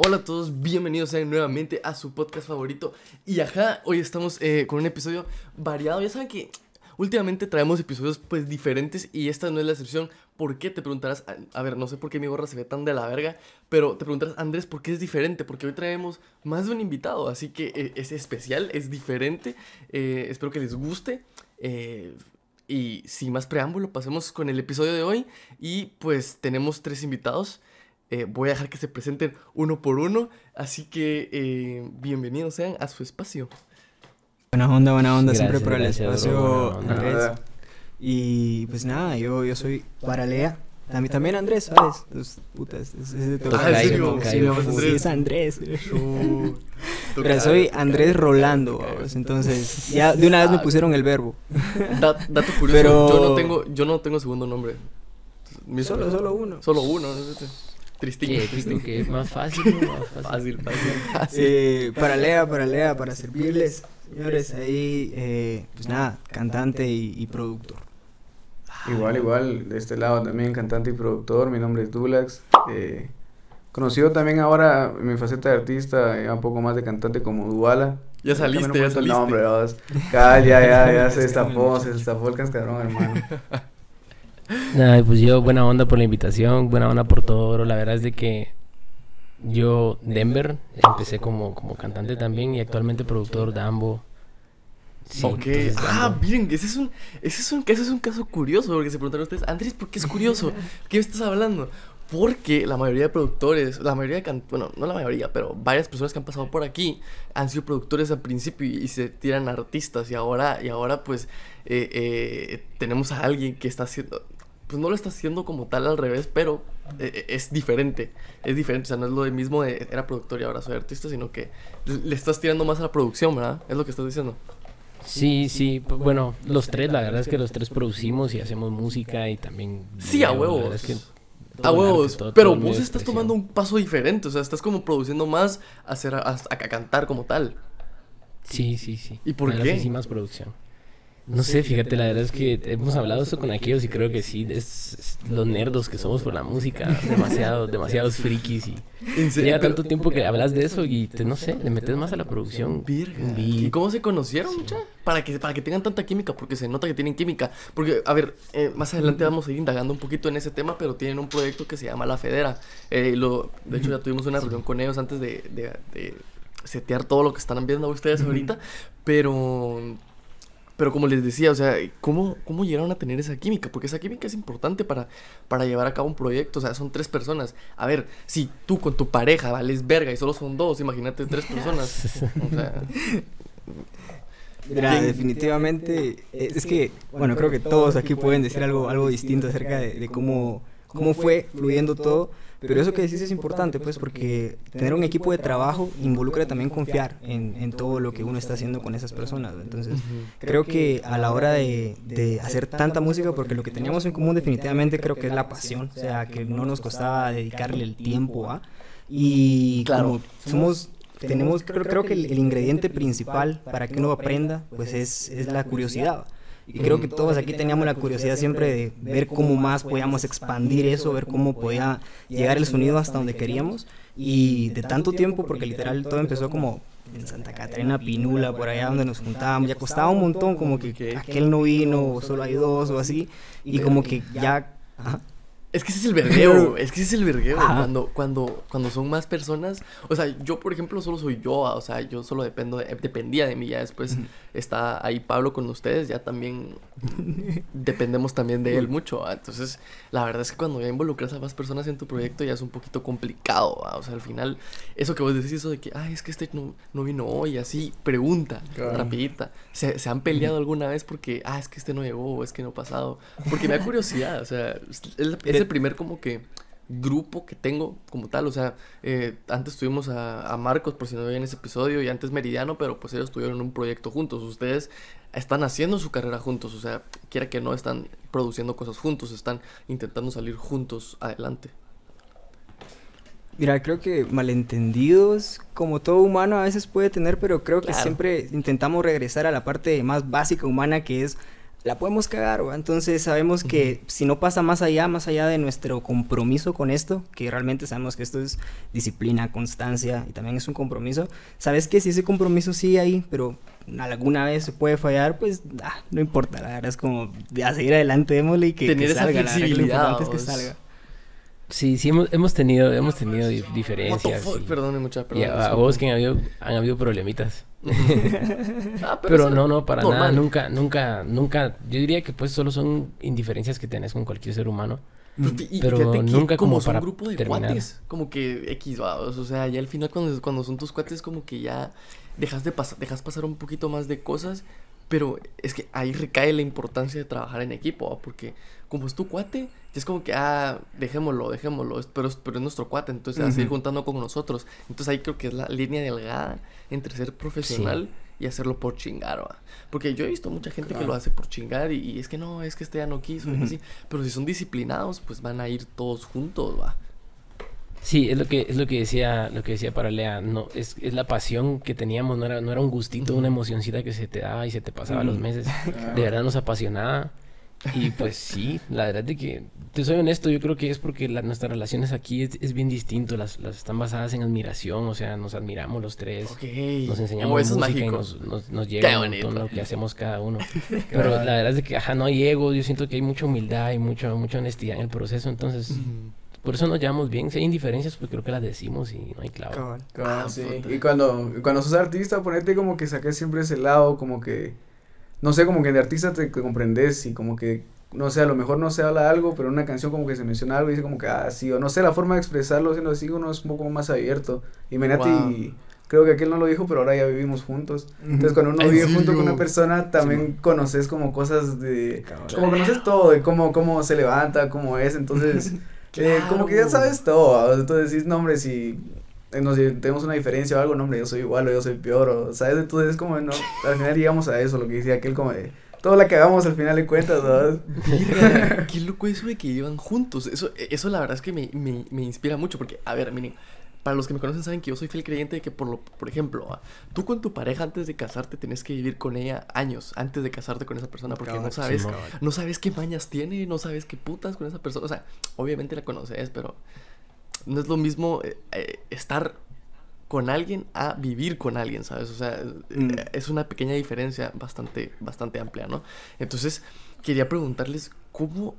Hola a todos, bienvenidos nuevamente a su podcast favorito. Y ajá, hoy estamos eh, con un episodio variado. Ya saben que últimamente traemos episodios pues diferentes y esta no es la excepción. ¿Por qué? Te preguntarás, a, ver, no sé por qué mi gorra se ve tan de la verga, pero te preguntarás, Andrés, ¿por qué es diferente? Porque hoy traemos más de un invitado, así que eh, es especial, es diferente. Eh, espero que les guste. Y sin más preámbulo, pasemos con el episodio de hoy. Y pues tenemos tres invitados. Eh, voy a dejar que se presenten uno por uno. Así que eh, bienvenidos sean a su espacio. Buena onda, buena onda, siempre por el espacio. Andrés. Y pues nada, yo, yo soy Paralea. También, también Andrés, ¿sabes? Entonces, putas, es, es de todo. Ah. Sí, Sí, es Andrés. Pero soy Andrés Rolando, entonces ya de una vez me pusieron el verbo. Da- dato curioso, Pero- yo, no tengo, yo no tengo segundo nombre. Mi- Solo, solo uno. Solo uno. ¿no? Tristín. ¿Qué? tristín. ¿Qué? Más fácil, ¿no? Más fácil. Fácil, fácil. Eh, Paralea, Paralea, para servirles. Señores, ahí, eh, pues nada, cantante y, y productor. Igual, igual, de este lado también cantante y productor, mi nombre es Dulax. eh, conocido también ahora en mi faceta de artista, ya un poco más de cantante como Duala. Ya saliste, ya saliste. nombre, vamos. Cabal, ya, ya, ya se destapó, se destapó el cascarón, hermano. Nada, pues yo, buena onda por la invitación, buena onda por todo, bro. La verdad es de que yo, Denver, empecé como, como cantante también y actualmente productor de Ambo. Sí, ok. entonces, Ah, Dambo. miren, ese es un, ese es un, ese es un caso curioso, porque se preguntaron ustedes, Andrés, ¿por qué es curioso? ¿Qué me estás hablando? Porque la mayoría de productores, la mayoría de bueno, no la mayoría, pero varias personas que han pasado por aquí han sido productores al principio y, y se tiran artistas y ahora, y ahora pues eh, eh, tenemos a alguien que está haciendo, pues no lo está haciendo como tal al revés, pero eh, eh, es diferente, es diferente, o sea, no es lo mismo de era productor y ahora soy artista, sino que le estás tirando más a la producción, ¿verdad? Es lo que estás diciendo. Sí, sí, p- bueno, los tres, la verdad es que los tres producimos y hacemos música y también... Sí, a video, huevos. verdad es que A arte, huevos, todo- pero todo vos estás tomando un paso diferente, o sea, estás como produciendo más a, hacer, a, a- a cantar como tal. Sí, sí, sí. ¿Y por La qué? sí, más producción. No sé, fíjate, la verdad es que hemos hablado eso con aquellos y creo que sí, es, es los nerdos que somos por la música, demasiado, demasiados frikis y En serio, lleva tanto tiempo que hablas de eso y te, no sé, le metes más a la producción. ¿Y cómo se conocieron, mucha? Para que, para que tengan tanta química, porque se nota que tienen química. Porque, a ver, eh, más adelante vamos a ir indagando un poquito en ese tema, pero tienen un proyecto que se llama La Federa. Eh, lo, de hecho, ya tuvimos una reunión con ellos antes de, de, de setear todo lo que están viendo ustedes ahorita. Pero, pero como les decía, o sea, ¿cómo, ¿cómo llegaron a tener esa química? Porque esa química es importante para, para llevar a cabo un proyecto. O sea, son tres personas. A ver, si tú con tu pareja vales verga y solo son dos, imagínate tres personas. O sea, Mira, definitivamente, eh, es que, bueno, creo que todos aquí pueden decir algo, algo distinto acerca de, de cómo, cómo fue fluyendo todo, pero eso que decís es importante, pues, porque tener un equipo de trabajo involucra también confiar en, en todo lo que uno está haciendo con esas personas, entonces, creo que a la hora de, de hacer tanta música, porque lo que teníamos en común definitivamente creo que es la pasión, o sea, que no nos costaba dedicarle el tiempo a, y Claro. como somos tenemos creo, creo que el, el ingrediente principal para que uno aprenda pues es, es la curiosidad y creo que todos aquí teníamos la curiosidad siempre de ver cómo más podíamos expandir eso ver cómo podía llegar el sonido hasta donde queríamos y de tanto tiempo porque literal todo empezó como en Santa Catarina Pinula por allá donde nos juntábamos ya costaba un montón como que aquel no vino o solo hay dos o así y como que ya ajá. Es que ese es el vergueo, es que ese es el vergueo. Ajá. Cuando, cuando, cuando son más personas. O sea, yo, por ejemplo, solo soy yo. O sea, yo solo dependo de- dependía de mí. Ya después está ahí Pablo con ustedes. Ya también dependemos también de él mucho. ah, Entonces, la verdad es que cuando ya involucras a más personas en tu proyecto ya es un poquito complicado. ah, O sea, al final, eso que vos decís, eso de que, ay, es que este no, no vino hoy, así, pregunta, Claro. rapidita. ¿Se, ¿Se han peleado alguna vez porque, ah, es que este no llegó o es que no ha pasado? Porque me da curiosidad, o sea, es, es el primer como que grupo que tengo como tal, o sea, eh, antes tuvimos a, a Marcos, por si no veían ese episodio, y antes Meridiano, pero pues ellos tuvieron un proyecto juntos, ustedes están haciendo su carrera juntos, o sea, quiera que no, están produciendo cosas juntos, están intentando salir juntos adelante. Mira, creo que malentendidos, como todo humano a veces puede tener, pero creo que Claro. siempre intentamos regresar a la parte más básica humana que es la podemos cagar, ¿va? Entonces sabemos que si no pasa más allá, más allá de nuestro compromiso con esto, que realmente sabemos que esto es disciplina, constancia y también es un compromiso, sabes que si ese compromiso sigue ahí, pero alguna vez se puede fallar, pues ah, no importa, la verdad es como a seguir adelante, démosle y que, Tener que esa salga, la verdad lo importante es que salga. Sí, sí, hemos, hemos tenido, hemos tenido di- What the diferencias. fuck? y- Perdone, mucha y perdón. a, vos que han habido, han habido problemitas. Ah, Pero no, no, para nada, nunca, nunca, nunca, yo diría que pues solo son indiferencias que tenés con cualquier ser humano. Y Pero que nunca como son para un grupo de terminar. cuates, como que X va, o sea, ya al final cuando, cuando son tus cuates como que ya dejas de pasar, dejas pasar un poquito más de cosas, pero es que ahí recae la importancia de trabajar en equipo, ¿va? porque como es tu cuate, ya es como que, ah, dejémoslo, dejémoslo, es- pero, es- pero es nuestro cuate, entonces a seguir juntando con nosotros. Entonces ahí creo que es la línea delgada entre ser profesional y hacerlo por chingar, ¿va? Porque yo he visto mucha gente que lo hace por chingar y, y es que no, es que este ya no quiso, y así. Pero si son disciplinados, pues van a ir todos juntos, va. Sí, es lo que, es lo que decía, lo que decía para Lea, no, es, es la pasión que teníamos, no era, no era un gustito, una emocioncita que se te daba y se te pasaba los meses. De verdad nos apasionaba. Y pues sí, la verdad de que, te soy honesto, yo creo que es porque la- nuestras relaciones aquí es, es bien distinto, las, las están basadas en admiración, o sea, nos admiramos los tres. Ok. Nos Oh, enseñamos eso es música y mágico. nos, nos, nos llega un montón lo que hacemos cada uno. Pero la verdad es de que, ajá, no hay ego, yo siento que hay mucha humildad y mucha, mucha honestidad en el proceso, entonces, por eso nos llevamos bien. Si hay indiferencias, pues creo que las decimos y no hay clavo. Ah, sí. Y cuando, cuando sos artista, ponete como que saques siempre ese lado, como que, no sé, como que de artista te, te comprendes y como que, no sé, a lo mejor no se habla algo, pero en una canción como que se menciona algo y dice como que, ah, sí, o no sé, la forma de expresarlo siendo así, uno es un poco más abierto. Y Menati, Wow. creo que aquel no lo dijo, pero ahora ya vivimos juntos. Entonces cuando uno ¿En vive junto con una persona, también conoces como cosas de, como conoces todo, de cómo, cómo se levanta, cómo es, entonces... Eh, como que ya sabes todo, entonces decís, no hombre, si nos tenemos una diferencia o algo, no hombre, yo soy igual o yo soy peor, o sabes, entonces es como, no, al final llegamos a eso, lo que decía aquel como de, todo la que hagamos al final de cuentas, ¿sabes? Mira, qué loco eso de que llevan juntos. Eso, eso la verdad es que me, me, me inspira mucho. Porque, a ver, miren, para los que me conocen saben que yo soy fiel creyente de que, por, lo, por ejemplo, ah, tú con tu pareja antes de casarte tenés que vivir con ella años antes de casarte con esa persona. Porque no sabes, no sabes qué mañas tiene, no sabes qué putas con esa persona. O sea, obviamente la conoces, pero no es lo mismo eh, eh, estar con alguien a vivir con alguien, ¿sabes? O sea, Mm. eh, es una pequeña diferencia bastante, bastante amplia, ¿no? Entonces, quería preguntarles cómo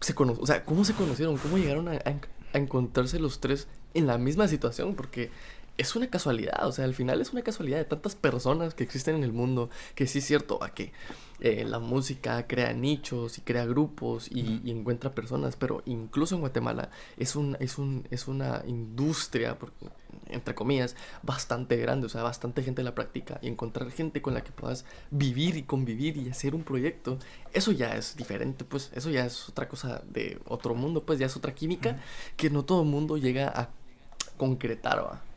se cono o sea, cómo se conocieron, cómo llegaron a, a en- a encontrarse los tres en la misma situación, porque es una casualidad, o sea, al final es una casualidad de tantas personas que existen en el mundo, que sí es cierto, a que eh, la música crea nichos y crea grupos y, y encuentra personas, pero incluso en Guatemala es, un, es, un, es una industria, porque, entre comillas, bastante grande, o sea, bastante gente la practica y encontrar gente con la que puedas vivir y convivir y hacer un proyecto, eso ya es diferente, pues, eso ya es otra cosa de otro mundo, pues, ya es otra química que no todo el mundo llega a concretar, ¿va?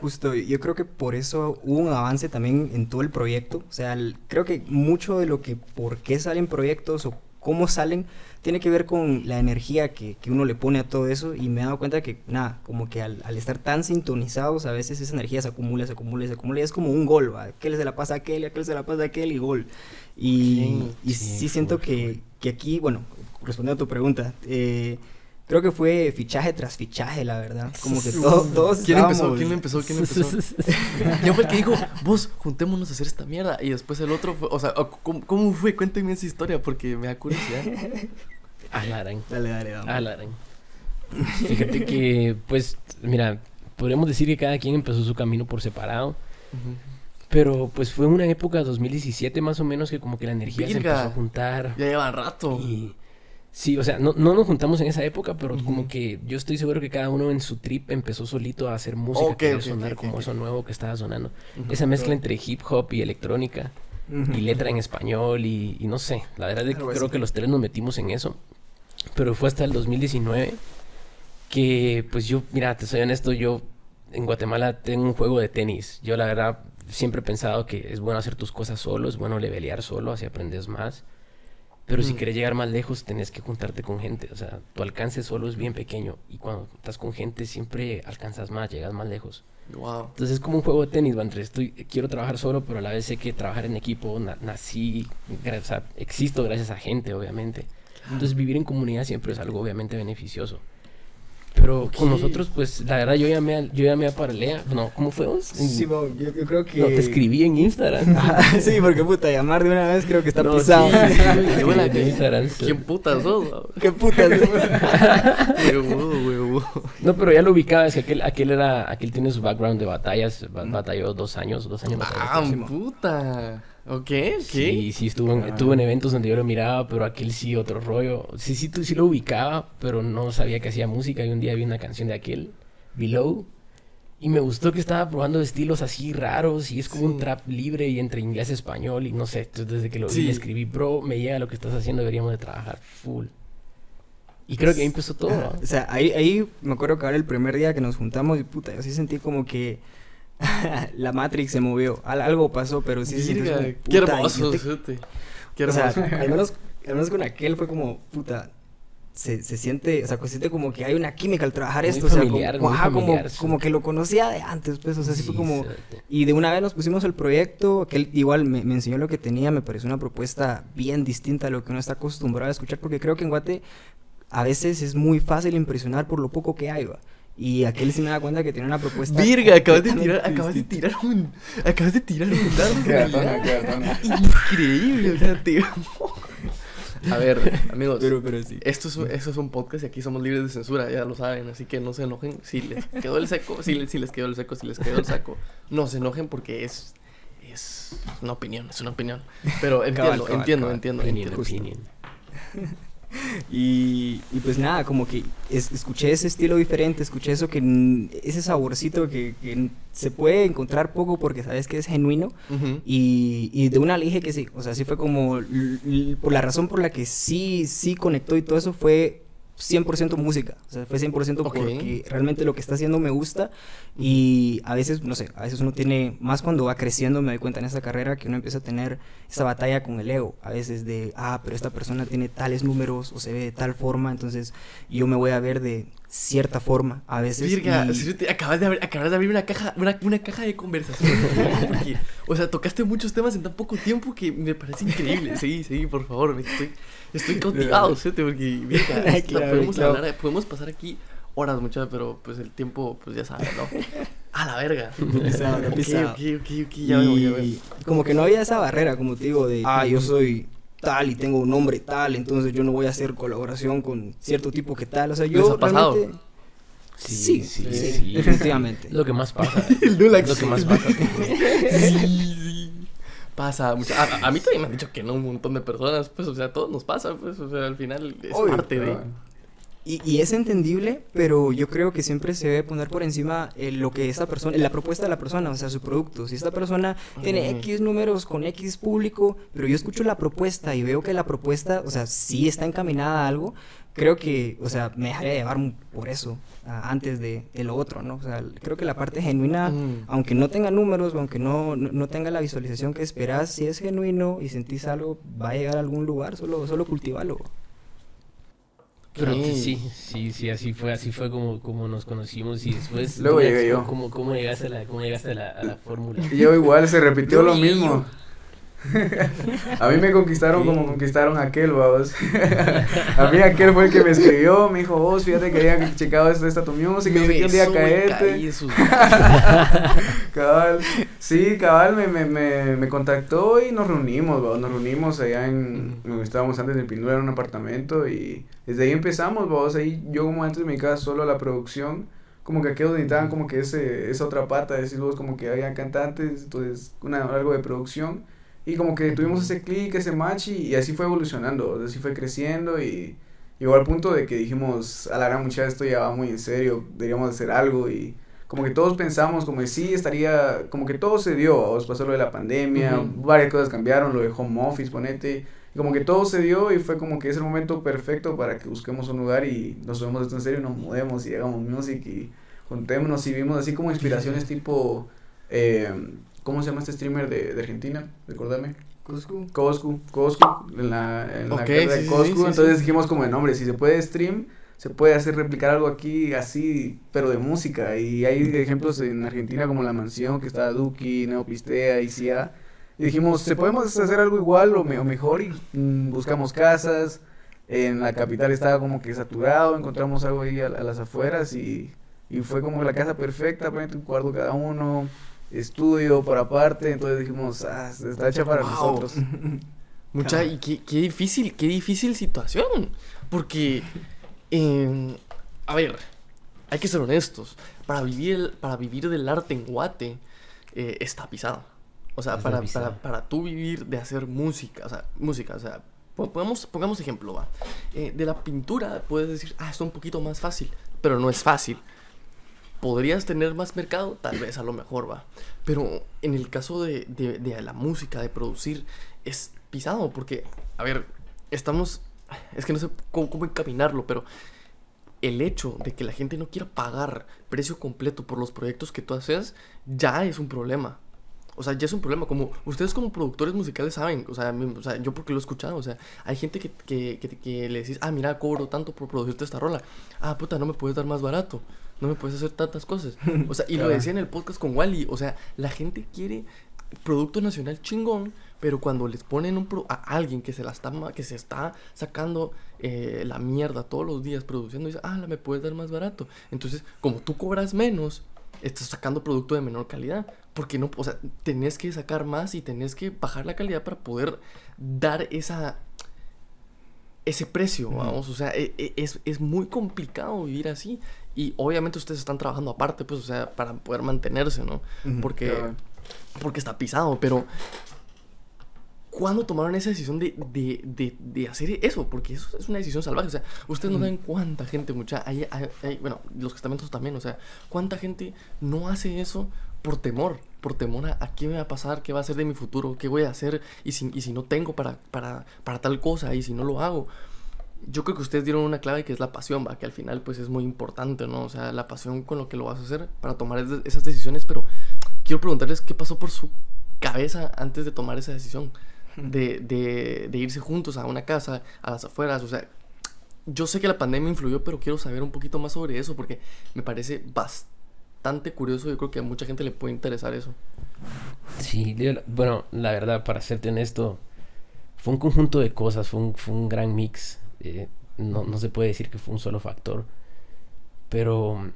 Justo, yo creo que por eso hubo un avance también en todo el proyecto. O sea, el- creo que mucho de lo que por qué salen proyectos o cómo salen tiene que ver con la energía que, que uno le pone a todo eso. Y me he dado cuenta que, nada, como que al, al estar tan sintonizados, a veces esa energía se acumula, se acumula, se acumula. Y es como un gol, ¿va? Aquel se la pasa a aquel, aquel se la pasa a aquel y gol. Y, Ok, y sí, sí, siento que, que aquí, bueno, respondiendo a tu pregunta, eh, creo que fue fichaje tras fichaje, la verdad. Como que todos, todos ¿Quién empezó? ¿Quién empezó? ¿Quién empezó? ¿Quién fue el que dijo, vos, juntémonos a hacer esta mierda? Y después el otro fue, o sea, ¿cómo, cómo fue? Cuéntenme esa historia porque me da curiosidad. Alarán. Dale, dale, dale. Alarán. Fíjate que, pues, mira, podríamos decir que cada quien empezó su camino por separado. Pero pues fue una época 2017 más o menos que como que la energía se empezó a juntar. Ya llevan rato. Y sí, o sea, no, no nos juntamos en esa época, pero como que yo estoy seguro que cada uno en su trip empezó solito a hacer música Ok, que ok, sonar como eso nuevo que estaba sonando. Ujú. Esa mezcla entre hip hop y electrónica y letra en español y, y no sé, la verdad es que creo que los tres nos metimos en eso. Pero fue hasta el 2019 que pues yo, mira, te soy honesto, yo en Guatemala tengo un juego de tenis. Yo la verdad siempre he pensado que es bueno hacer tus cosas solo, es bueno levelear solo, así aprendes más. Pero si quieres llegar más lejos, tenés que juntarte con gente. O sea, tu alcance solo es bien pequeño. Y cuando estás con gente, siempre alcanzas más, llegas más lejos. Wow. Entonces es como un juego de tenis, entre estoy, quiero trabajar solo, pero a la vez sé que trabajar en equipo, na- nací, o sea, existo gracias a gente, obviamente. Entonces vivir en comunidad siempre es algo obviamente beneficioso. Pero con Ok. nosotros, pues, la verdad, yo llamé a, yo llamé a Paralea. No, ¿cómo fue vos? Sí, bo, yo, yo creo que... No, te escribí en Instagram. Ah, sí, porque puta, llamar de una vez creo que está No, pisado. sí, sí, Qué sí, buena de que- Instagram. ¿Quién putas sos? bro? Qué No, pero ya lo ubicaba, es que aquel, aquel era, aquel tiene su background de batallas, ba- batalló dos años, dos años Ah, próximo. puta. Ok, ok. Sí, sí, estuvo en, estuvo en eventos donde yo lo miraba, pero aquel sí, otro rollo. Sí, sí, tú sí lo ubicaba, pero no sabía que hacía música. Y un día vi una canción de aquel, Below, y me gustó que estaba probando estilos así raros, y es como un trap libre y entre inglés y español, y no sé. Entonces, desde que lo vi, Sí. escribí, bro, me llega lo que estás haciendo, deberíamos de trabajar full. Y creo que ahí empezó todo. O sea, ahí, ahí me acuerdo que ahora el primer día que nos juntamos, y puta, yo sí sentí como que la Matrix se movió. Al- algo pasó, pero sí como, qué puta, hermoso, te- fíjate. Qué O sea, hermoso. al menos, al menos con aquel fue como, puta, se, se siente, o sea, se siente como que hay una química al trabajar Muy esto, o sea, como, muy ajá, como, sí. como que lo conocía de antes, pues, o sea, sí, fue Sí, como... Y de una vez nos pusimos el proyecto, que él igual me, me enseñó lo que tenía, me pareció una propuesta bien distinta a lo que uno está acostumbrado a escuchar, porque creo que en Guate a veces es muy fácil impresionar por lo poco que hay, va. Y aquel sí me da cuenta que tiene una propuesta... Virga, acabas de tirar, acabas de tirar un, acabas de tirar un dardo. Increíble, o sea, tío. A ver, amigos, Pero, pero sí. esto es, un- esto es un podcast y aquí somos libres de censura, ya lo saben, así que no se enojen si les quedó el seco, si, les- si les quedó el seco, si les quedó el saco, no se enojen porque es, es una opinión, es una opinión. Pero entiendo, cabal, entiendo, cabal. entiendo, Opinion, entiendo. opinion. Y, y pues nada, como que es- escuché ese estilo diferente, escuché eso que ese saborcito que, se puede encontrar poco porque sabes que es genuino. Y, y de una le dije que sí, o sea, sí fue como por la razón por la que sí sí conectó y todo eso fue 100% música, o sea, fue 100% Ok. porque realmente lo que está haciendo me gusta y a veces, no sé, a veces uno tiene, más cuando va creciendo, me doy cuenta en esta carrera que uno empieza a tener esa batalla con el ego, a veces de, ah, pero esta persona tiene tales números o se ve de tal forma, entonces yo me voy a ver de cierta forma, a veces. Virga, y- te- acabas, de abrir, acabas de abrir una caja, una, una caja de conversación. porque, o sea, tocaste muchos temas en tan poco tiempo que me parece increíble. Sí, sí, por favor, me estoy, estoy cautivado, ¿sí? porque esto Claro, podemos claro. hablar, podemos pasar aquí horas muchachos, pero pues el tiempo, pues ya sabes, ¿no? A la verga. Pisado, ok, pisado. ok, ok, ok, ya veo, ya veo. Y como que no había esa barrera, como te digo, de, ah, yo soy tal y tengo un nombre tal, entonces yo no voy a hacer colaboración con cierto tipo que tal. O sea, yo ¿Les ha pasado? realmente... Sí, sí, sí, sí. definitivamente. Lo que más pasa. El Dulax. Lo que más pasa. Sí. Pasa mucho. A, a mí también me han dicho que no un montón de personas, pues, o sea, a todos nos pasa, pues, o sea, al final es Obvio, parte de. Y, y es entendible, pero yo creo que siempre se debe poner por encima eh, lo que esta persona, la propuesta de la persona, o sea, su producto. Si esta persona tiene. X números con X público, pero yo escucho la propuesta y veo que la propuesta, o sea, sí está encaminada a algo, creo que, o sea, me dejaría llevar por eso antes de, de lo otro, ¿no? O sea, creo que la parte genuina, Mm. aunque no tenga números, o aunque no, no, no tenga la visualización que esperas, si es genuino y sentís algo, va a llegar a algún lugar, solo, solo cultivalo. Pero Ok. sí, sí, sí, así fue, así fue como, como nos conocimos y después... Luego llegué yo. ¿Cómo, cómo llegaste a la, cómo llegaste a la, a la fórmula? Y yo igual se repitió lo mismo. A mí me conquistaron Sí. como conquistaron a aquel, vamos. a mí aquel fue el que me escribió, me dijo, vos, fíjate que había checado esto, esta tu music, sé qué, un día caerte. Cabal, sí, cabal me, me, me, me contactó y nos reunimos, vamos, nos reunimos allá en, donde estábamos antes en Pinura en un apartamento y desde ahí empezamos, vamos, ahí yo como antes me dedicaba solo a la producción, como que aquellos necesitaban como que ese, esa otra pata, decir vos como que había cantantes, entonces una, algo de producción y como que tuvimos ese clic, ese match y, y así fue evolucionando, así fue creciendo y llegó al punto de que dijimos, a la gran muchacha esto ya va muy en serio, deberíamos hacer algo y como que todos pensamos como que sí estaría, como que todo se dio, os pasó lo de la pandemia, Ujú. varias cosas cambiaron, lo de home office, ponete, y como que todo se dio y fue como que es el momento perfecto para que busquemos un lugar y nos tomemos esto en serio y nos mudemos y hagamos music y juntémonos y vimos así como inspiraciones tipo, eh, ¿cómo se llama este streamer de, de Argentina? Recordame. Coscu. Coscu, Coscu, en la, en Ok, la carrera sí, de sí, Coscu, sí, sí, entonces dijimos como de nombre, si se puede stream, se puede hacer replicar algo aquí así, pero de música, y hay ejemplos en Argentina como La Mansión, que está Duki, Neopistea, ICA, y dijimos, ¿se podemos hacer algo igual o, me- o mejor? Y mm, buscamos casas, en la capital estaba como que saturado, encontramos algo ahí a, a las afueras y, y fue como la casa perfecta, un cuarto cada uno, estudio por aparte, entonces dijimos, ah, está hecha para Wow. nosotros. Mucha, y qué, qué difícil, qué difícil situación. Porque, eh, a ver, hay que ser honestos. Para vivir, el- para vivir del arte en Guate, eh, está pisado. O sea, para, para, para tú vivir de hacer música, o sea, música, o sea, po- pongamos, pongamos ejemplo, va. Eh, de la pintura puedes decir, ah, es un poquito más fácil, pero no es fácil. ¿Podrías tener más mercado? Tal vez, a lo mejor va. Pero en el caso de, de- de la música, de producir, es pisado porque, a ver, estamos... Es que no sé cómo, encaminarlo, pero el hecho de que la gente no quiera pagar precio completo por los proyectos que tú haces, ya es un problema. O sea, ya es un problema. Como ustedes como productores musicales saben, o sea, sea, yo porque lo he escuchado, o sea, hay gente que, que, que, que le decís, ah, mira, cobro tanto por producirte esta rola. Ah, puta, no me puedes dar más barato. No me puedes hacer tantas cosas. O sea, y lo decía en el podcast con Wally. O sea, la gente quiere producto nacional chingón, pero cuando les ponen un pro- a alguien que se la está que se está sacando eh, la mierda todos los días produciendo, dice, ah, la me puedes dar más barato. Entonces, como tú cobras menos, estás sacando producto de menor calidad. Porque no, o sea, tenés que sacar más y tenés que bajar la calidad para poder dar esa ese precio, vamos, o sea, e- e- es, es muy complicado vivir así y obviamente ustedes están trabajando aparte, pues, o sea, para poder mantenerse, ¿no? Porque, Claro. porque está pisado, pero ¿cuándo tomaron esa decisión de, de, de, de hacer eso? Porque eso es una decisión salvaje, o sea, ustedes no saben cuánta gente, mucha, hay, hay- hay- bueno, los castamentos también, o sea, cuánta gente no hace eso por temor, por temor a, a qué me va a pasar, qué va a ser de mi futuro, qué voy a hacer y si, y si no tengo para, para, para tal cosa y si no lo hago. Yo creo que ustedes dieron una clave que es la pasión, va, que al final pues es muy importante, ¿no? O sea, la pasión con lo que lo vas a hacer para tomar es- esas decisiones, pero quiero preguntarles qué pasó por su cabeza antes de tomar esa decisión, de, de, de irse juntos a una casa, a las afueras, o sea, yo sé que la pandemia influyó, pero quiero saber un poquito más sobre eso porque me parece bastante curioso, yo creo que a mucha gente le puede interesar eso. Sí, bueno, la verdad, para serte honesto, fue un conjunto de cosas, fue un, fue un gran mix. Eh, no, no se puede decir que fue un solo factor. Pero,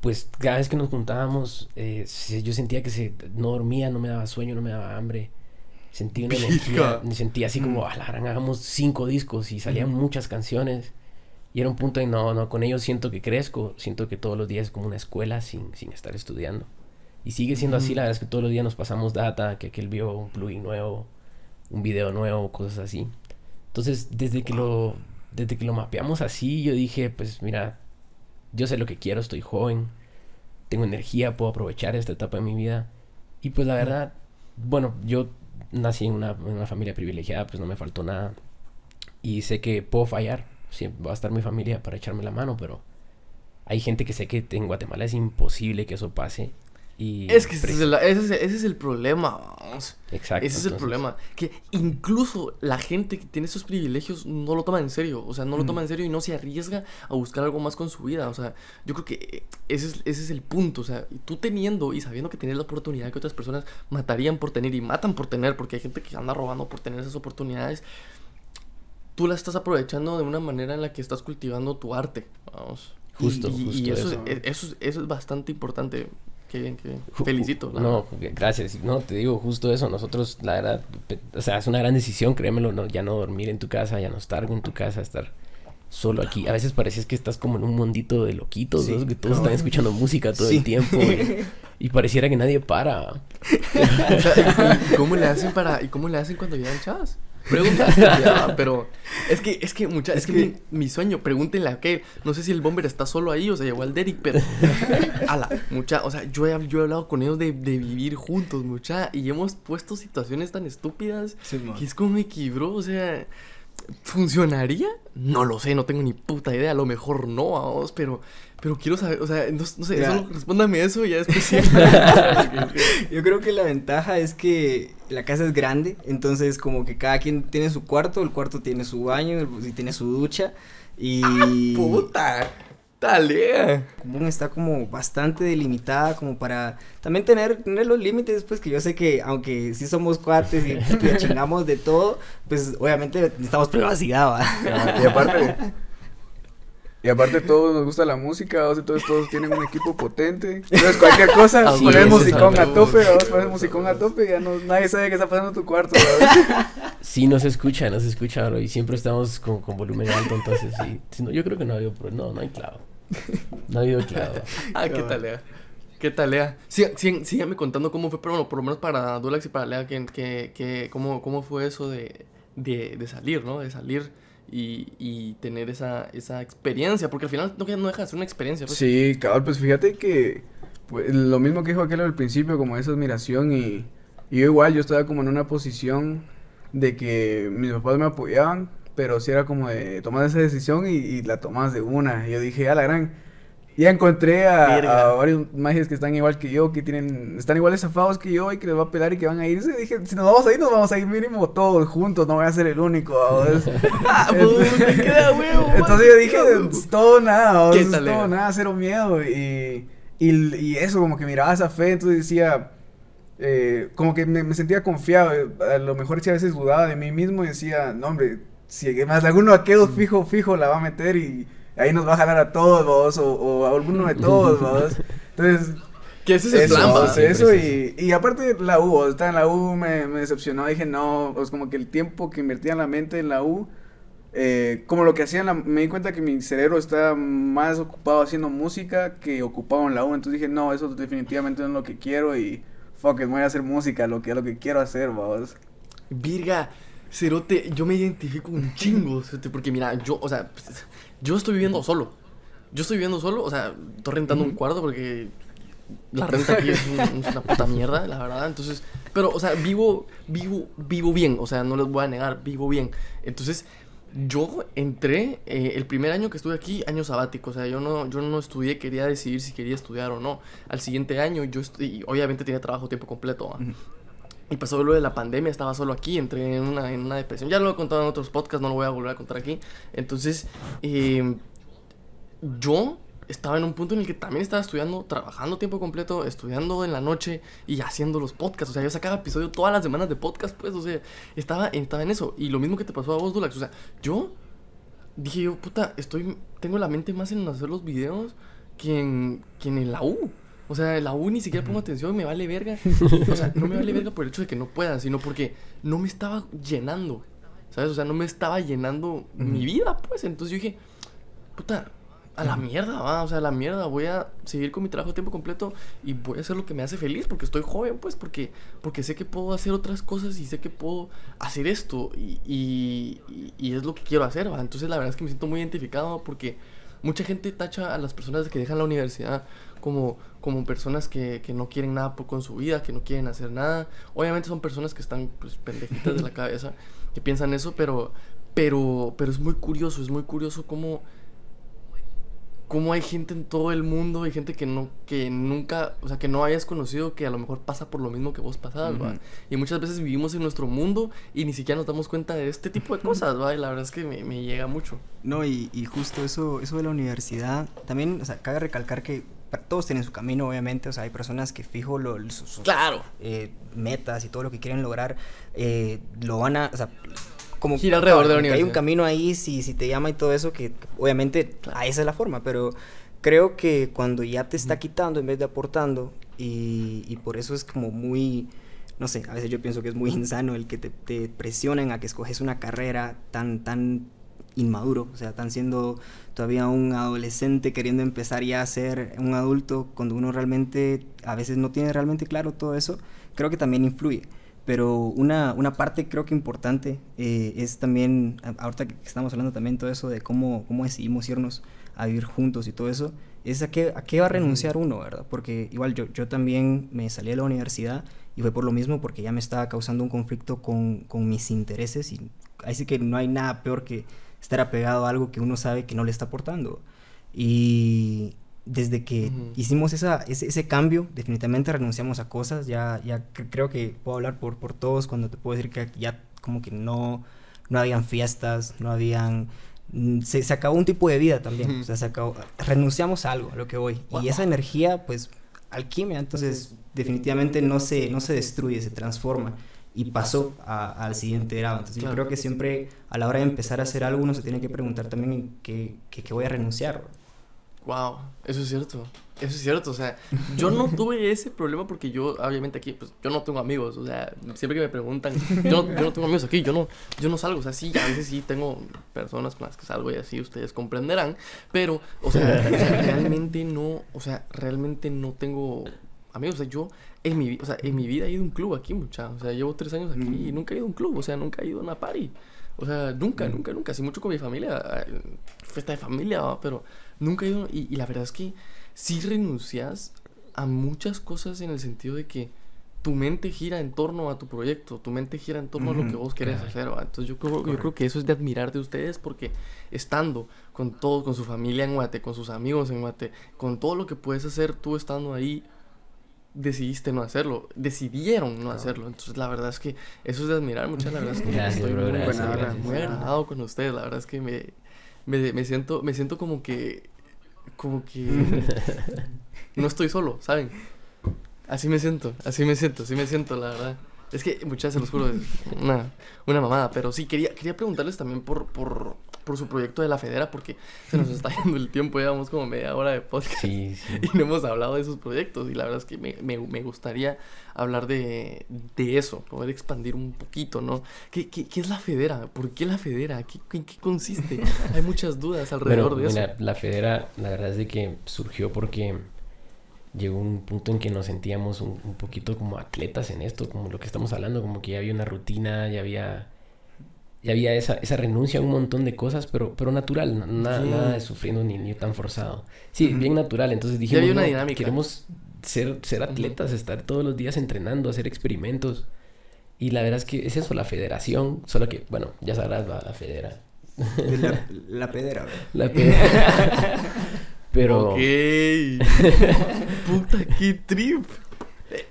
pues, cada vez que nos juntábamos, eh, se- yo sentía que se, no dormía, no me daba sueño, no me daba hambre. Sentí una energía, me sentía así como, a la gran, hagamos cinco discos y salían muchas canciones. Y era un punto de, no, no, con ellos siento que crezco, siento que todos los días es como una escuela sin, sin estar estudiando. Y sigue siendo así, Ujú. la verdad es que todos los días nos pasamos data, que aquel vio un plugin nuevo, un video nuevo, cosas así. Entonces, desde que lo, desde que lo mapeamos así, yo dije, pues mira, yo sé lo que quiero, estoy joven, tengo energía, puedo aprovechar esta etapa de mi vida. Y pues la verdad, bueno, yo nací en una, en una familia privilegiada, pues no me faltó nada. Y sé que puedo fallar, siempre va a estar mi familia para echarme la mano, pero hay gente que sé que en Guatemala es imposible que eso pase. Y Es que ese es el, ese es- ese es el problema, vamos. Exacto. Ese es el entonces- problema. Que incluso la gente que tiene esos privilegios no lo toma en serio. O sea, no lo toma en serio y no se arriesga a buscar algo más con su vida. O sea, yo creo que ese es, ese es el punto. O sea, y tú teniendo y sabiendo que tienes la oportunidad que otras personas matarían por tener y matan por tener, porque hay gente que anda robando por tener esas oportunidades, tú la estás aprovechando de una manera en la que estás cultivando tu arte. Vamos. Justo, y, y justo eso, eso. Es, eso, es- eso es bastante importante. Qué bien, qué bien. Felicito. No, gracias. No, te digo justo eso. Nosotros, la verdad, o sea, es una gran decisión, créemelo, no, ya no dormir en tu casa, ya no estar en tu casa, estar solo aquí. A veces pareces que estás como en un mundito de loquitos, Sí, ¿no? que todos están escuchando música todo Sí. el tiempo y, y pareciera que nadie para. O sea, ¿y, y cómo le hacen para y cómo le hacen cuando llegan chavas? Pregunta, estúpida, pero es que es que mucha, es, que, que- mi, mi sueño, pregúntenle a aquel, no sé si el bomber está solo ahí o se llevó al Derek, pero ala, mucha, o sea, yo he, yo he hablado con ellos de, de vivir juntos, mucha, y hemos puesto situaciones tan estúpidas Sí, que es como me quebró, o sea, ¿Funcionaría? No lo sé, no tengo ni puta idea. A lo mejor no, vamos, pero, pero quiero saber, o sea, no, no sé, Ya. solo respóndame eso y ya después sí. Yo creo que la ventaja es que la casa es grande, entonces como que cada quien tiene su cuarto, el cuarto tiene su baño, el- y tiene su ducha y puta, talea. común está como bastante delimitada como para también tener, tener los límites, pues que yo sé que aunque sí somos cuates y, y chingamos de todo, pues obviamente necesitamos privacidad, ¿va? Y aparte, y aparte todos nos gusta la música, o sea, todos, todos tienen un equipo potente. Entonces cualquier cosa, Ah, poner sí, eso musicón a tope, vamos a poner musicón a tope, ya no, nadie sabe qué está pasando en tu cuarto, ¿verdad? Sí, no se escucha, no se escucha, bro, y siempre estamos con, con volumen alto, entonces sí. no, yo creo que no ha habido, no, no hay clavo. No ha habido clavo. Ah, qué talea. Qué talea. Sí, sí, síganme contando cómo fue, pero bueno, por lo menos para Dulax y para Lea, que, que, que cómo, cómo fue eso de, de, de salir, ¿no? De salir y, tener esa, esa experiencia, porque al final no, no deja de ser una experiencia. pues. Sí, cabal, pues fíjate que pues, lo mismo que dijo aquel al principio, como esa admiración y, y yo igual, yo estaba como en una posición de que mis papás me apoyaban, pero sí era como de tomar esa decisión y, y la tomas de una. Y yo dije, a la gran, ya encontré a, varios magios que están igual que yo, que tienen, están igual de zafados que yo y que les va a pelar y que van a irse. Dije, si nos vamos a ir, nos vamos a ir mínimo todos juntos, no voy a ser el único. Ah, queda huevo, Entonces yo dije, todo nada, o ¿Qué sea, tal todo era? nada, cero miedo. Y, y, y eso, como que miraba esa fe, entonces decía, eh, como que me, me sentía confiado. A lo mejor sí a veces dudaba de mí mismo y decía, no, hombre, si más alguno de aquellos fijo, fijo la va a meter y ahí nos va a jalar a todos, vos, o, o a alguno de todos, vos. Entonces, Que ese es el eso, plan, va. o sea, eso y, y aparte la U, o sea, en la U me, me decepcionó, dije no, pues como que el tiempo que invertía en la mente en la U, eh, como lo que hacía en la, me di cuenta que mi cerebro estaba más ocupado haciendo música que ocupado en la U, entonces dije no, eso definitivamente no es lo que quiero y fuck it, voy a hacer música, lo que, lo que quiero hacer, vamos. Virga, Cerote, yo me identifico un chingo, Cerote, porque mira, yo, o sea, pues, yo estoy viviendo solo. Yo estoy viviendo solo, o sea, estoy rentando un cuarto porque la renta aquí es, un- es una puta mierda, la verdad. Entonces, pero, o sea, vivo, vivo, vivo bien, o sea, no les voy a negar, vivo bien. Entonces, yo entré eh, el primer año que estuve aquí, año sabático, o sea, yo no, yo no estudié, quería decidir si quería estudiar o no. Al siguiente año, yo y obviamente tenía trabajo tiempo completo. Y pasó lo de la pandemia, estaba solo aquí, entré en una, en una depresión. Ya lo he contado en otros podcasts, no lo voy a volver a contar aquí. Entonces, eh, yo estaba en un punto en el que también estaba estudiando, trabajando tiempo completo, estudiando en la noche y haciendo los podcasts. O sea, yo sacaba episodio todas las semanas de podcast, pues, o sea, estaba, estaba en eso. Y lo mismo que te pasó a vos, Dulax. O sea, yo dije yo, puta, estoy, tengo la mente más en hacer los videos que en, que en la U. O sea, la U ni siquiera pongo atención, me vale verga. O sea, no me vale verga por el hecho de que no pueda, sino porque no me estaba llenando. ¿Sabes? O sea, no me estaba llenando mi vida, pues. Entonces yo dije, puta, a la mierda, va. O sea, a la mierda. Voy a seguir con mi trabajo a tiempo completo y voy a hacer lo que me hace feliz porque estoy joven, pues. Porque, porque sé que puedo hacer otras cosas y sé que puedo hacer esto. Y, y- y es lo que quiero hacer, va. Entonces, la verdad es que me siento muy identificado porque mucha gente tacha a las personas que dejan la universidad como, como personas que, que no quieren nada por- con su vida, que no quieren hacer nada. Obviamente son personas que están pues, pendejitas de la cabeza, que piensan eso, pero, pero, pero es muy curioso, es muy curioso cómo, cómo hay gente en todo el mundo, hay gente que no, que nunca, o sea, que no hayas conocido, que a lo mejor pasa por lo mismo que vos pasabas. Ujú. Y muchas veces vivimos en nuestro mundo y ni siquiera nos damos cuenta de este tipo de cosas, ¿va? Y la verdad es que me, me llega mucho. No, y, y justo eso, eso de la universidad, también, o sea, cabe recalcar que todos tienen su camino, obviamente, o sea, hay personas que fijo lo, sus, sus, Claro. eh, metas y todo lo que quieren lograr, eh, lo van a, o sea, como Gira alrededor de la que hay un universidad. camino ahí, si, si te llama y todo eso, que obviamente a esa es la forma, pero creo que cuando ya te está quitando en vez de aportando, y, y por eso es como muy, no sé, a veces yo pienso que es muy insano el que te, te presionen a que escoges una carrera tan, tan inmaduro, o sea, están siendo todavía un adolescente queriendo empezar ya a ser un adulto cuando uno realmente a veces no tiene realmente claro todo eso, creo que también influye. Pero una, una parte creo que importante eh, es también, ahorita que estamos hablando también todo eso de cómo, cómo decidimos irnos a vivir juntos y todo eso, es a qué, a qué va a renunciar uno, ¿verdad? Porque igual yo, yo también me salí de la universidad y fue por lo mismo porque ya me estaba causando un conflicto con, con mis intereses y ahí sí que no hay nada peor que estar apegado a algo que uno sabe que no le está aportando. Y desde que hicimos esa, ese, ese cambio, definitivamente renunciamos a cosas. Ya, ya cre- creo que puedo hablar por, por todos cuando te puedo decir que ya como que no, no habían fiestas, no habían... mm, Se, se acabó un tipo de vida también. O sea, se acabó, renunciamos a algo, a lo que voy. Wow. Y esa energía, pues, alquimia, entonces definitivamente no se, no se destruye, se transforma y pasó al siguiente grado. Entonces Claro. yo creo que siempre a la hora de empezar a hacer algo uno se tiene que preguntar también en qué, qué- qué voy a renunciar. Wow, eso es cierto. Eso es cierto, o sea, yo no tuve ese problema porque yo, obviamente aquí, pues yo no tengo amigos, o sea, siempre que me preguntan, yo, no- yo no tengo amigos aquí, yo no, yo no salgo, o sea, sí, a veces sí tengo personas con las que salgo y así ustedes comprenderán, pero, o sea, o sea, realmente no, o sea, realmente no tengo amigos, o sea, yo en mi, o sea, en mi vida he ido a un club aquí, mucha, o sea, llevo tres años aquí y nunca he ido a un club, o sea, nunca he ido a una party. O sea, nunca, nunca, nunca. Así mucho con mi familia. eh, Fiesta de familia, pero nunca he ido. Y, y la verdad es que sí renuncias a muchas cosas en el sentido de que tu mente gira en torno a tu proyecto, tu mente gira en torno a lo que vos querés claro. hacer. ¿va? Entonces yo creo, yo creo que eso es de admirar de ustedes porque estando con todo, con su familia en Guate, con sus amigos en Guate, con todo lo que puedes hacer tú estando ahí, decidiste no hacerlo, decidieron no hacerlo. Entonces la verdad es que eso es de admirar mucho, la verdad es que Gracias, estoy bro, muy, gracias, buena- gracias. muy agradado con ustedes, la verdad es que me, me, me siento me siento como que como que no estoy solo, ¿saben? Así me siento, así me siento, así me siento, la verdad. Es que, muchachos, se los juro, es una, una mamada. Pero sí, quería, quería preguntarles también por, por, por su proyecto de la Federa, porque se nos está yendo el tiempo, llevamos como media hora de podcast Sí, sí. y no hemos hablado de esos proyectos. Y la verdad es que me, me, me gustaría hablar de, de eso, poder expandir un poquito, ¿no? ¿Qué, qué, qué es la Federa? ¿Por qué la Federa? ¿Qué, ¿En qué consiste? Hay muchas dudas alrededor Bueno, de mira, eso. la Federa, la verdad es de que surgió porque llegó un punto en que nos sentíamos un, un poquito como atletas en esto, como lo que estamos hablando, como que ya había una rutina, ya había, ya había esa, esa renuncia a un montón de cosas, pero, pero natural, na- na- Sí. nada de sufriendo ni, ni tan forzado. Sí, bien natural, entonces dijimos, una "No, dinámica". queremos ser, ser atletas, estar todos los días entrenando, hacer experimentos. Y la verdad es que es eso, la federación, solo que, bueno, ya sabrás, va la federa. La, la pedera, bro. La federa. Pero... Ok. Puta, qué trip.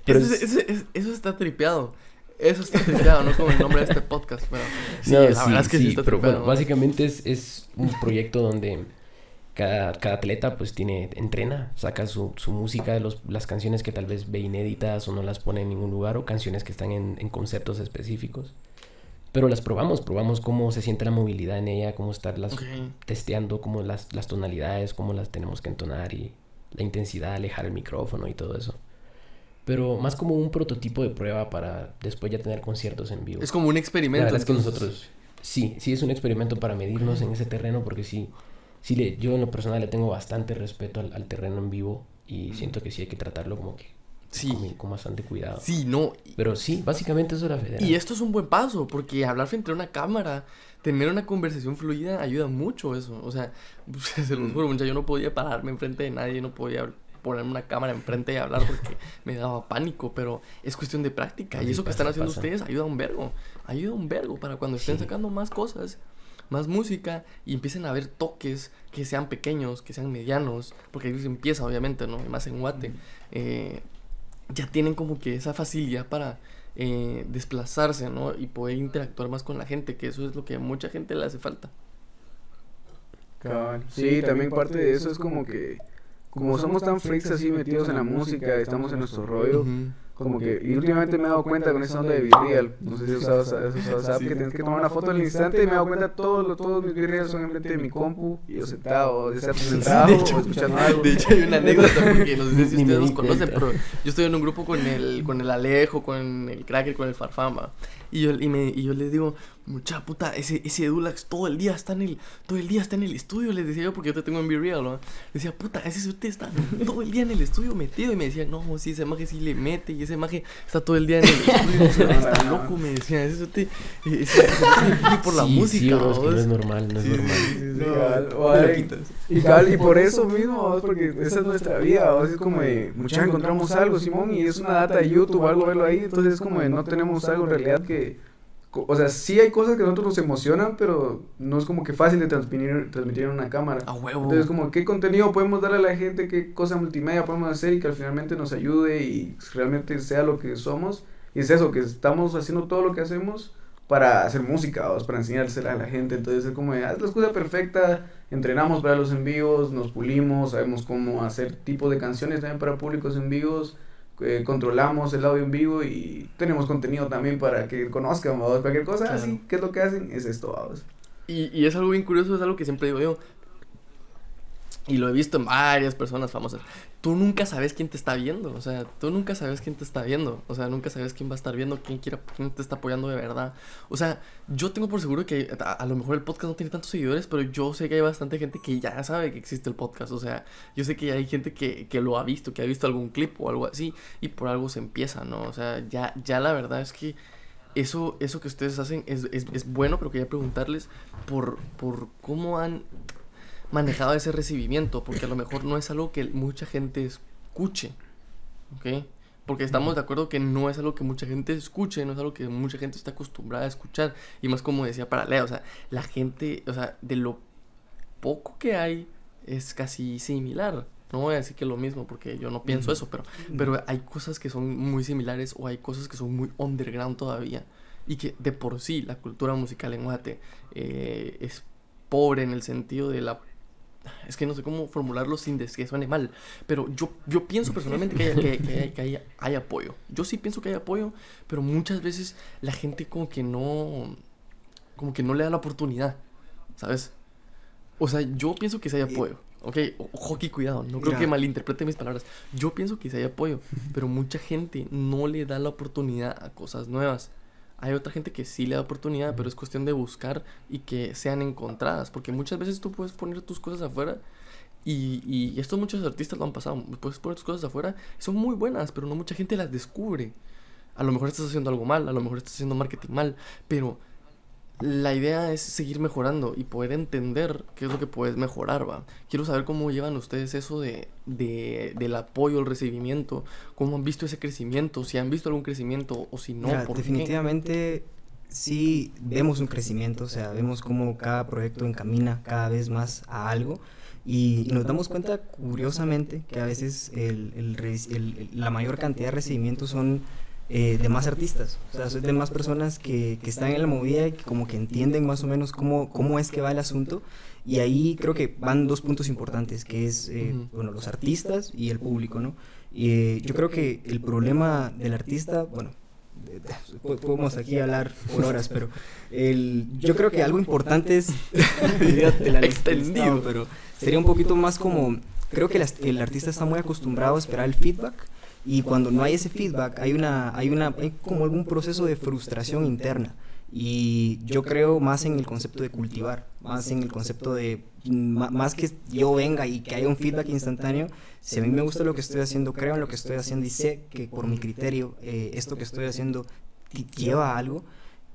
Pero eso, es- eso- eso- eso está tripeado. Eso está tripeado, no como el nombre de este podcast, pero sí, No, la sí, verdad es que sí, sí, está pero tripeado. bueno, básicamente es, es un proyecto donde cada, cada atleta pues tiene, entrena, saca su, su música de los, las canciones que tal vez ve inéditas o no las pone en ningún lugar o canciones que están en, en conceptos específicos. Pero las probamos, probamos cómo se siente la movilidad en ella, cómo estarlas testeando, cómo las, las tonalidades, cómo las tenemos que entonar y la intensidad, alejar el micrófono y todo eso. Pero más como un prototipo de prueba para después ya tener conciertos en vivo. Es como un La experimento. verdad es que nosotros, sí, sí es un experimento para medirnos en ese terreno porque sí, sí le, yo en lo personal le tengo bastante respeto al, al terreno en vivo y siento que sí hay que tratarlo como que Sí. con, con bastante cuidado. Sí, no. Pero sí, básicamente eso era federal. Y esto es un buen paso, porque hablar frente a una cámara, tener una conversación fluida, ayuda mucho eso. O sea, se los juro, mucha, yo no podía pararme enfrente de nadie, no podía ponerme una cámara enfrente y hablar porque me daba pánico, pero es cuestión de práctica. y eso que pasa, están haciendo pasa. ustedes ayuda un vergo, ayuda un vergo para cuando estén Sí. sacando más cosas, más música y empiecen a ver toques que sean pequeños, que sean medianos, porque ahí se empieza obviamente, ¿no? Y más en Guate. eh, ya tienen como que esa facilidad para eh, desplazarse, ¿no? Y poder interactuar más con la gente, que eso es lo que a mucha gente le hace falta. Cabal. Sí, también parte de eso es como que, como somos tan freaks así metidos en la música, estamos en nuestro rollo, Ujú. como que, y últimamente me he dado cuenta con esa onda de Virreal, no sé si usado esa- app, que tienes que tomar una foto al instante y me he dado cuenta todos, todos mis Virreal son enfrente de mi compu, y yo sentado, ya sea sentado de o hecho, escuchando algo. de hecho, hay una anécdota porque no sé si ustedes los conocen, pero yo estoy en un grupo con el, con el Alejo, con el Cracker, con el Farfama. Y yo, y me, y yo les digo, mucha puta, ese, ese Dulax todo el día está en el, todo el día está en el estudio, les decía yo, porque yo te tengo en Be Real, ¿no? Decía, puta, ese usted está todo el día en el estudio metido. Y me decían, no, sí, ese maje sí le mete, y ese maje está todo el día en el estudio, está loco, me decían, ese usted, ese, por la Sí, música, sí, bro, es que no es normal, no es Sí, normal. Y, y por eso mismo, ¿vos? porque esa es nuestra vida, ¿vos? es como de, muchas encontramos algo, Simón, y es una data de YouTube o algo, verlo ahí, entonces es como de, no tenemos algo en realidad que, o sea, sí hay cosas que a nosotros nos emocionan, pero no es como que fácil de transmitir, transmitir en una cámara. A huevo. Entonces, como, ¿qué contenido podemos darle a la gente? ¿Qué cosa multimedia podemos hacer y que al finalmente nos ayude y realmente sea lo que somos? Y es eso, que estamos haciendo todo lo que hacemos para hacer música, para enseñársela a la gente. Entonces, es como, haz la excusa perfecta, entrenamos para los envíos, nos pulimos, sabemos cómo hacer tipo de canciones también para públicos en vivos eh, controlamos el audio en vivo y tenemos contenido también para que conozcan, ¿vamos? cualquier cosa así, ¿qué es lo que hacen? Es esto, ¿vamos? Y, y es algo bien curioso, es algo que siempre digo yo, y lo he visto en varias personas famosas. Tú nunca sabes quién te está viendo. O sea, tú nunca sabes quién te está viendo. O sea, nunca sabes quién va a estar viendo, quién, quiera, quién te está apoyando de verdad. O sea, yo tengo por seguro que a, lo mejor el podcast no tiene tantos seguidores, pero yo sé que hay bastante gente que ya sabe que existe el podcast. O sea, yo sé que hay gente que, que lo ha visto, que ha visto algún clip o algo así, y por algo se empieza, ¿no? O sea, ya, ya la verdad es que eso, eso que ustedes hacen es, es, es bueno, pero quería preguntarles por, por cómo han manejado ese recibimiento, porque a lo mejor no es algo que mucha gente escuche, ¿ok? Porque estamos de acuerdo que no es algo que mucha gente escuche, no es algo que mucha gente está acostumbrada a escuchar, y más como decía para Lea, o sea, la gente, o sea, de lo poco que hay es casi similar. No voy a decir que lo mismo porque yo no pienso eso, pero, pero hay cosas que son muy similares o hay cosas que son muy underground todavía. Y que de por sí la cultura musical en Guate eh, es pobre en el sentido de la es que no sé cómo formularlo sin que suene mal, pero yo, yo pienso personalmente que, hay, que, hay, apoyo. Yo sí pienso que hay apoyo, pero muchas veces la gente como que no, como que no le da la oportunidad, ¿sabes? O sea, yo pienso que sí hay apoyo. Ok, ojo aquí, cuidado, no creo que malinterprete mis palabras. Yo pienso que sí hay apoyo, pero mucha gente no le da la oportunidad a cosas nuevas. Hay otra gente que sí le da oportunidad, pero es cuestión de buscar y que sean encontradas. Porque muchas veces tú puedes poner tus cosas afuera y, y estos muchos artistas lo han pasado. Puedes poner tus cosas afuera, son muy buenas, pero no mucha gente las descubre. A lo mejor estás haciendo algo mal, a lo mejor estás haciendo marketing mal, pero la idea es seguir mejorando y poder entender qué es lo que puedes mejorar, va. Quiero saber cómo llevan ustedes eso de, de del apoyo, el recibimiento, cómo han visto ese crecimiento, si han visto algún crecimiento o si no. definitivamente sí vemos un crecimiento, o sea, vemos cómo cada proyecto encamina cada vez más a algo. Y, nos damos cuenta, curiosamente, que a veces el, el, la mayor cantidad de recibimientos son eh, de más artistas, o sea, soy de más personas que, que, están en la movida y que como que entienden más o menos cómo, cómo es que va el asunto. Y ahí creo que van dos puntos importantes, que es, eh, bueno, los artistas y el público, ¿no? Y eh, yo creo que el problema del artista, bueno, podemos aquí hablar por horas, pero el, yo creo que algo importante es extendido, pero sería un poquito más como, creo que el artista está muy acostumbrado a esperar el feedback y cuando no hay ese feedback hay una hay una hay como algún proceso de frustración interna. Y yo creo más en el concepto de cultivar más en el concepto de más que yo venga y que haya un feedback instantáneo si a mí me gusta lo que estoy haciendo creo en lo que estoy haciendo y sé que por mi criterio eh, esto que estoy haciendo lleva a algo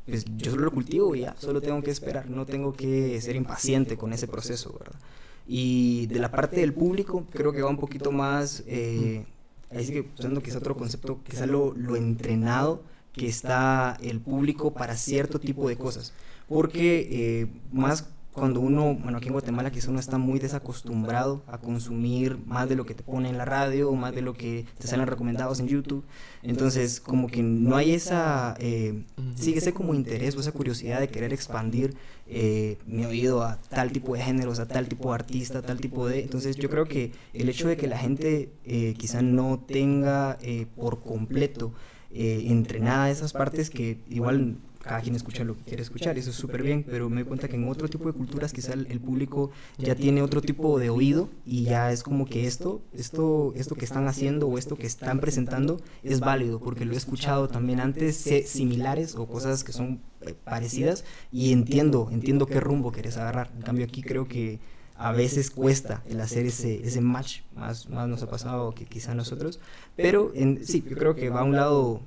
pues yo solo lo cultivo y ya solo tengo que esperar no tengo que ser impaciente con ese proceso verdad y de la parte del público creo que va un poquito más eh, ahí sigue usando quizá otro concepto, quizá lo, lo entrenado que está el público para cierto tipo de cosas. Porque eh, más cuando uno, bueno, aquí en Guatemala quizá uno está muy desacostumbrado a consumir más de lo que te pone en la radio más de lo que te salen recomendados en YouTube. Entonces, como que no hay esa, eh, sí, ese como interés o esa curiosidad de querer expandir eh, mi oído a tal tipo de géneros, a tal tipo de artista, a tal tipo de... Entonces, yo creo que el hecho de que la gente eh, quizá no tenga eh, por completo entrenada esas partes que igual cada quien escucha lo que quiere escuchar, eso es súper bien, pero me doy cuenta que en otro tipo de culturas quizá el, público ya tiene otro tipo de oído y ya es como que esto, esto, esto que están haciendo o esto que están presentando es válido, porque lo he escuchado también antes similares o cosas que son eh, parecidas y entiendo, entiendo qué rumbo quieres agarrar. En cambio aquí creo que a veces cuesta el hacer ese, ese match, más, más nos ha pasado que quizá nosotros, pero sí, yo creo que va a un lado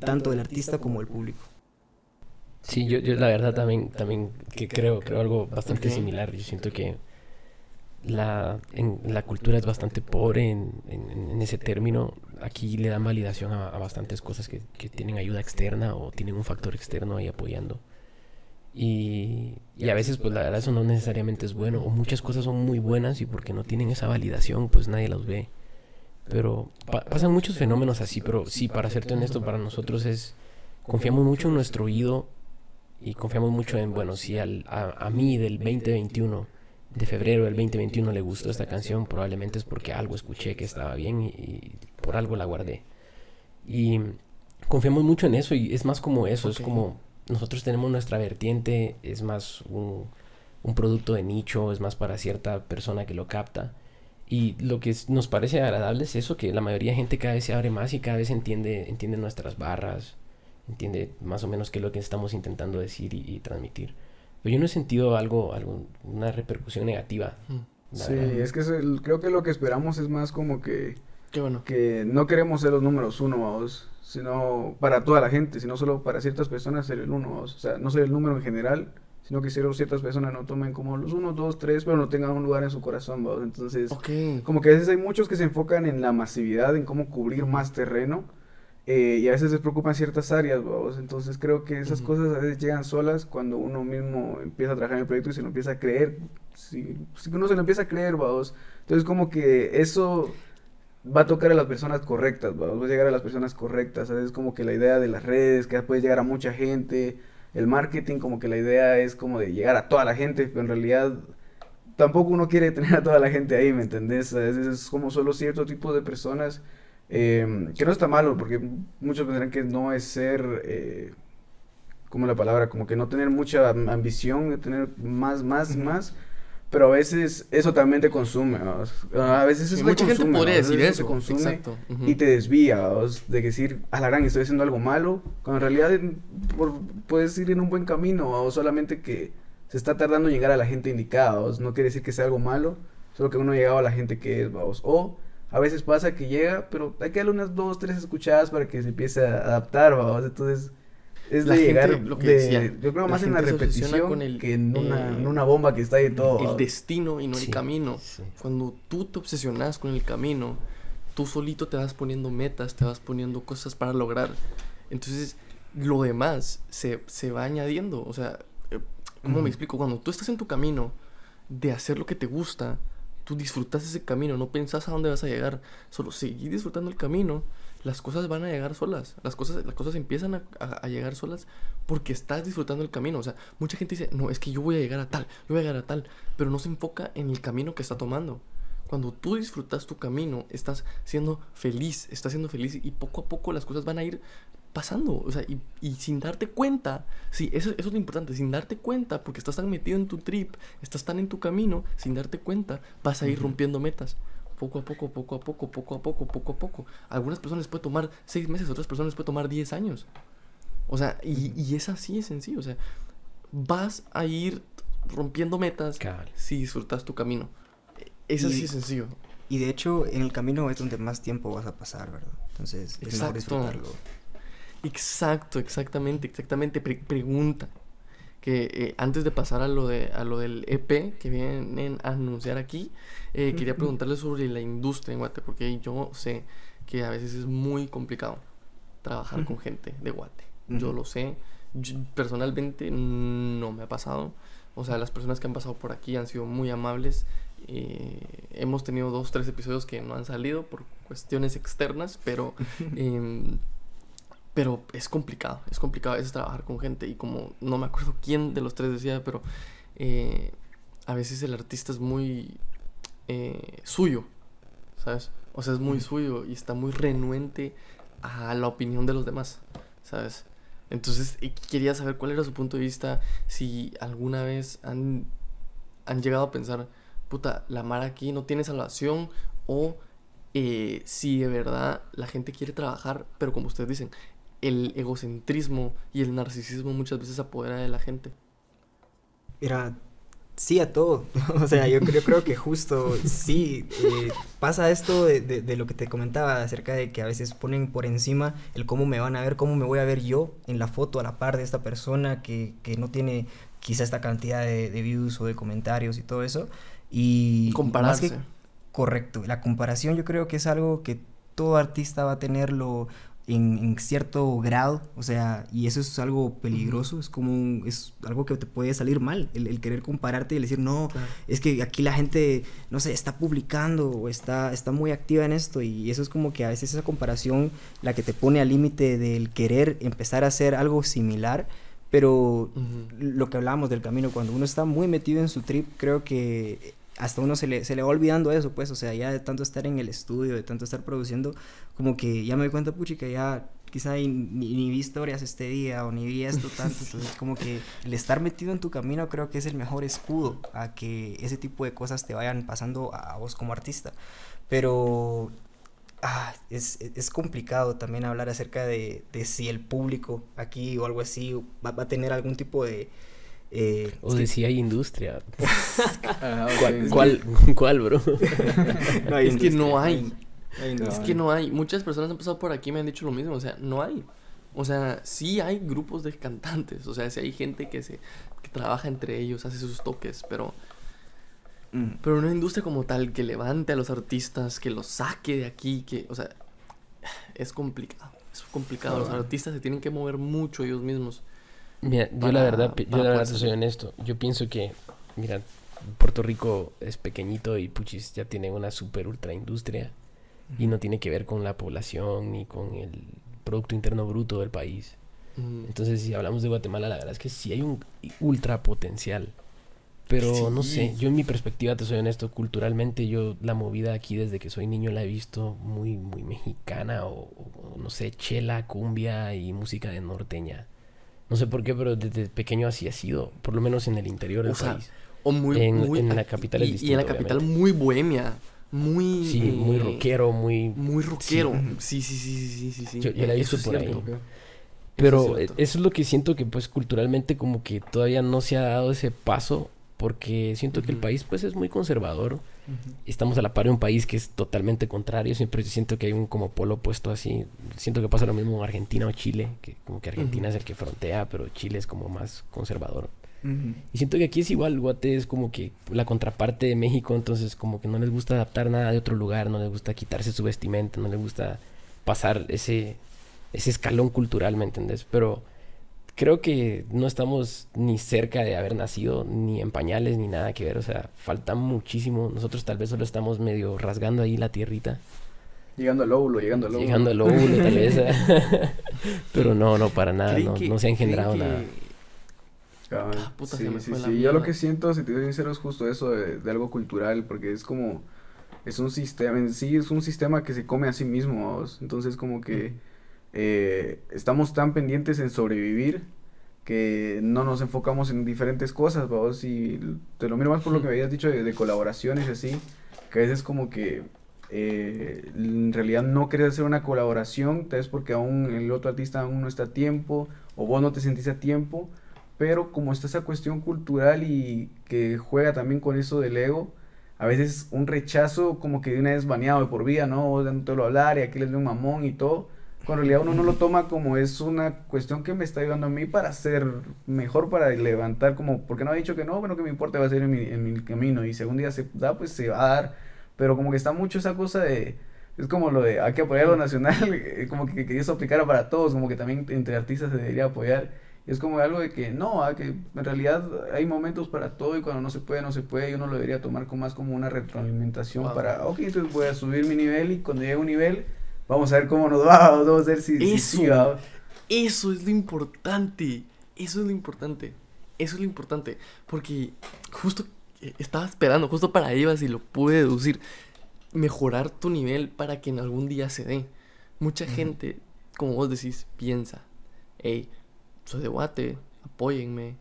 tanto del artista como del público. Sí, yo, yo la verdad también, también que creo, creo algo bastante similar. Yo siento que la, en, la cultura es bastante pobre en, en, ese término. Aquí le dan validación a, bastantes cosas que, que, tienen ayuda externa o tienen un factor externo ahí apoyando. Y, y, a veces, pues la verdad, eso no necesariamente es bueno. O muchas cosas son muy buenas y porque no tienen esa validación, pues nadie las ve. Pero pasan muchos fenómenos así, pero sí, para serte honesto, para nosotros es... Confiamos mucho en nuestro oído y confiamos mucho en, bueno, si al, a, a mí del 2021 de febrero del 2021 le gustó esta canción, probablemente es porque algo escuché que estaba bien y, por algo la guardé. Y confiamos mucho en eso y es más como eso, es como nosotros tenemos nuestra vertiente, es más un, un, producto de nicho, es más para cierta persona que lo capta. Y lo que nos parece agradable es eso, que la mayoría de gente cada vez se abre más y cada vez entiende, entiende nuestras barras, entiende más o menos qué es lo que estamos intentando decir y transmitir. Pero yo no he sentido algo, algo una repercusión negativa. Sí, es que creo que lo que esperamos es más como que... Qué bueno. Que no queremos ser los números uno, vamos, sino para toda la gente, sino solo para ciertas personas ser el uno, vamos. O sea, no ser el número en general, sino que ciertas personas no tomen como los uno, dos, tres, pero no tengan un lugar en su corazón, vamos. Entonces, como que a veces hay muchos que se enfocan en la masividad, en cómo cubrir más terreno eh, y a veces les preocupan ciertas áreas, vamos. Entonces creo que esas cosas a veces llegan solas cuando uno mismo empieza a trabajar en el proyecto y se lo empieza a creer. Si, si uno se lo empieza a creer, vamos. Entonces como que eso va a tocar a las personas correctas, vamos. Va a llegar a las personas correctas. Es como que la idea de las redes, que puede llegar a mucha gente. El marketing, como que la idea es como de llegar a toda la gente, pero en realidad tampoco uno quiere tener a toda la gente ahí, ¿me entendés? A veces es como solo cierto tipo de personas eh, que no está malo, porque muchos pensarán que no es ser, eh, como la palabra, como que no tener mucha ambición, tener más, más, más. Pero a veces eso también te consume. A veces eso mucha gente podría decir eso. Te consume y te desvía de decir, a la gran estoy haciendo algo malo. Cuando en realidad puedes ir en un buen camino o solamente que se está tardando en llegar a la gente indicada. No quiere decir que sea algo malo, solo que uno ha llegado a la gente que es. O a veces pasa que llega, pero hay que darle unas dos, tres escuchadas para que se empiece a adaptar, vamos. Entonces, es de llegar, lo que decía, yo creo más en la repetición con el, que en una, eh, en una, bomba que está ahí todo. El destino y no el camino. Cuando tú te obsesionas con el camino, tú solito te vas poniendo metas, te vas poniendo cosas para lograr. Entonces, lo demás se, se va añadiendo. O sea, eh, ¿cómo me explico? Cuando tú estás en tu camino de hacer lo que te gusta, tú disfrutas ese camino, no pensás a dónde vas a llegar, solo seguir disfrutando el camino, las cosas van a llegar solas, las cosas, las cosas empiezan a, llegar solas porque estás disfrutando el camino, o sea, mucha gente dice, no, es que yo voy a llegar a tal, yo voy a llegar a tal, pero no se enfoca en el camino que está tomando. Cuando tú disfrutas tu camino, estás siendo feliz, estás siendo feliz y poco a poco las cosas van a ir pasando, o sea, y, y, sin darte cuenta, sí, eso, eso, es lo importante, sin darte cuenta, porque estás tan metido en tu trip, estás tan en tu camino, sin darte cuenta, vas a ir rompiendo metas. Poco a poco, poco a poco, poco a poco, poco a poco. algunas personas les puede tomar seis meses, otras personas les puede tomar diez años. O sea, y, y es así de sencillo, o sea, vas a ir rompiendo metas si disfrutas tu camino. Es así de sencillo. Y de hecho, en el camino es donde más tiempo vas a pasar, ¿verdad? Entonces, es mejor disfrutarlo. Exacto, exactamente, exactamente. pregunta. Que eh, antes de pasar a lo, de, a lo del EP que vienen a anunciar aquí, eh, quería preguntarle sobre la industria en Guate, porque yo sé que a veces es muy complicado trabajar con gente de Guate. Yo lo sé. personalmente no me ha pasado. O sea, las personas que han pasado por aquí han sido muy amables. Eh, hemos tenido dos, tres episodios que no han salido por cuestiones externas, pero em, pero es complicado, es complicado a veces trabajar con gente y como no me acuerdo quién de los tres decía, pero eh, a veces el artista es muy eh, suyo, ¿sabes? O sea, es muy suyo y está muy renuente a la opinión de los demás, ¿sabes? Entonces quería saber cuál era su punto de vista, si alguna vez han, han llegado a pensar, puta, la mar aquí no tiene salvación o... Eh, si de verdad la gente quiere trabajar, pero como ustedes dicen, el egocentrismo y el narcisismo muchas veces apodera de la gente. Era sí a todo. o sea, yo creo, creo que justo sí eh, pasa esto de, de, lo que te comentaba acerca de que a veces ponen por encima el cómo me van a ver, cómo me voy a ver yo en la foto a la par de esta persona que, que no tiene quizá esta cantidad de, de, views o de comentarios y todo eso. Y Compararse. más que- correcto, la comparación yo creo que es algo que todo artista va a tenerlo en, en cierto grado, o sea, y eso es algo peligroso, es como un- es algo que te puede salir mal, el, el querer compararte y el decir, no, Claro. es que aquí la gente, no sé, está publicando o está, está muy activa en esto y eso es como que a veces esa comparación la que te pone al límite del querer empezar a hacer algo similar, pero lo que hablábamos del camino, cuando uno está muy metido en su trip, creo que hasta uno se le, se le va olvidando eso, pues, o sea, ya de tanto estar en el estudio, de tanto estar produciendo, como que ya me doy cuenta, puchi, que ya quizá ni, ni- ni vi historias este día o ni vi esto tanto, entonces como que el estar metido en tu camino creo que es el mejor escudo a que ese tipo de cosas te vayan pasando a vos como artista. Pero ah, es, es complicado también hablar acerca de, de si el público aquí o algo así va, va a tener algún tipo de... eh, O es de que- si hay industria. Ok. ¿Cuál, cuál, cuál, bro? no Es que no hay. no Es que no hay. Muchas personas han pasado por aquí y me han dicho lo mismo. O sea, no hay. O sea, sí hay grupos de cantantes. O sea, sí hay gente que se que trabaja entre ellos, hace sus toques, pero Mm. pero una industria como tal que levante a los artistas, que los saque de aquí, que, o sea, es complicado. Es complicado. Los Ah. artistas se tienen que mover mucho ellos mismos. Mira, yo la verdad, yo la verdad soy honesto. Yo pienso que, mira, Puerto Rico es pequeñito y Puchis ya tiene una super ultra industria y no tiene que ver con la población ni con el Producto Interno Bruto del país. Mm, Entonces, si hablamos de Guatemala, la verdad es que sí hay un ultra potencial. Pero no sé, yo en mi perspectiva, te soy honesto, culturalmente yo la movida aquí desde que soy niño la he visto muy, muy mexicana o, o, no sé, chela, cumbia y música de norteña. No sé por qué, pero desde pequeño así ha sido, por lo menos en el interior del O sea, país. O muy, En- muy- en la capital es y, y en distinto, la capital obviamente. muy bohemia. Muy. Sí, muy eh, rockero, muy... Muy rockero. Sí. Sí, sí, sí, sí, sí. Yo- yo la he visto por ahí. Pero Eso es eh, eso es lo que siento que pues culturalmente como que todavía no se ha dado ese paso porque siento que el país pues es muy conservador. Estamos a la par de un país que es totalmente contrario. Siempre siento que hay un como polo opuesto así. Siento que pasa lo mismo en Argentina o Chile, que como que Argentina es el que frontea, pero Chile es como más conservador. Y siento que aquí es igual, Guate es como que la contraparte de México, entonces como que no les gusta adaptar nada de otro lugar, no les gusta quitarse su vestimenta, no les gusta pasar ese, ese escalón cultural, ¿me entendés? Pero creo que no estamos ni cerca de haber nacido, ni en pañales, ni nada que ver, o sea, falta muchísimo. Nosotros tal vez solo estamos medio rasgando ahí la tierrita, Llegando al óvulo, llegando al óvulo. llegando al óvulo tal vez. Pero no, no, para nada, ¿Creen no, que- no se ha engendrado que- nada. Cabal. Ah, puta, sí, se me sí, fue la sí. Yo lo que siento, si te soy sincero, es justo eso de, de algo cultural, porque es como, es un sistema, en sí es un sistema que se come a sí mismo, vamos. Entonces como que eh, estamos tan pendientes en sobrevivir que no nos enfocamos en diferentes cosas, vamos. Y te lo miro más por lo que me habías dicho de, de colaboraciones y así, que a veces como que eh, en realidad no querés hacer una colaboración, tal vez porque aún el otro artista aún no está a tiempo, o vos no te sentís a tiempo, pero como está esa cuestión cultural y que juega también con eso del ego, a veces un rechazo como que de una vez baneado de por vida, ¿no? Vos no te lo hablar y aquí les veo un mamón y todo. En realidad uno no lo toma como es una cuestión que me está ayudando a mí para ser mejor, para levantar como, porque no ha dicho que no, bueno, que me importa, va a ser en mi, en mi camino y si algún día se da, pues se va a dar, pero como que está mucho esa cosa de, es como lo de, hay que apoyar lo nacional, eh, como que, que eso aplicara para todos, como que también entre artistas se debería apoyar. Y es como algo de que no, ah, que en realidad hay momentos para todo y cuando no se puede, no se puede. Y uno lo debería tomar con más como una retroalimentación Wow. para, ok, entonces voy a subir mi nivel y cuando llegue a un nivel, vamos a ver cómo nos va, vamos a ver si, si Eso. sí va. Eso es lo importante. Eso es lo importante. Eso es lo importante. Porque justo eh, estaba esperando, justo para ahí ibas y lo pude deducir. Mejorar tu nivel para que en algún día se dé. Mucha gente, como vos decís, piensa, hey, soy de Guate, apóyenme.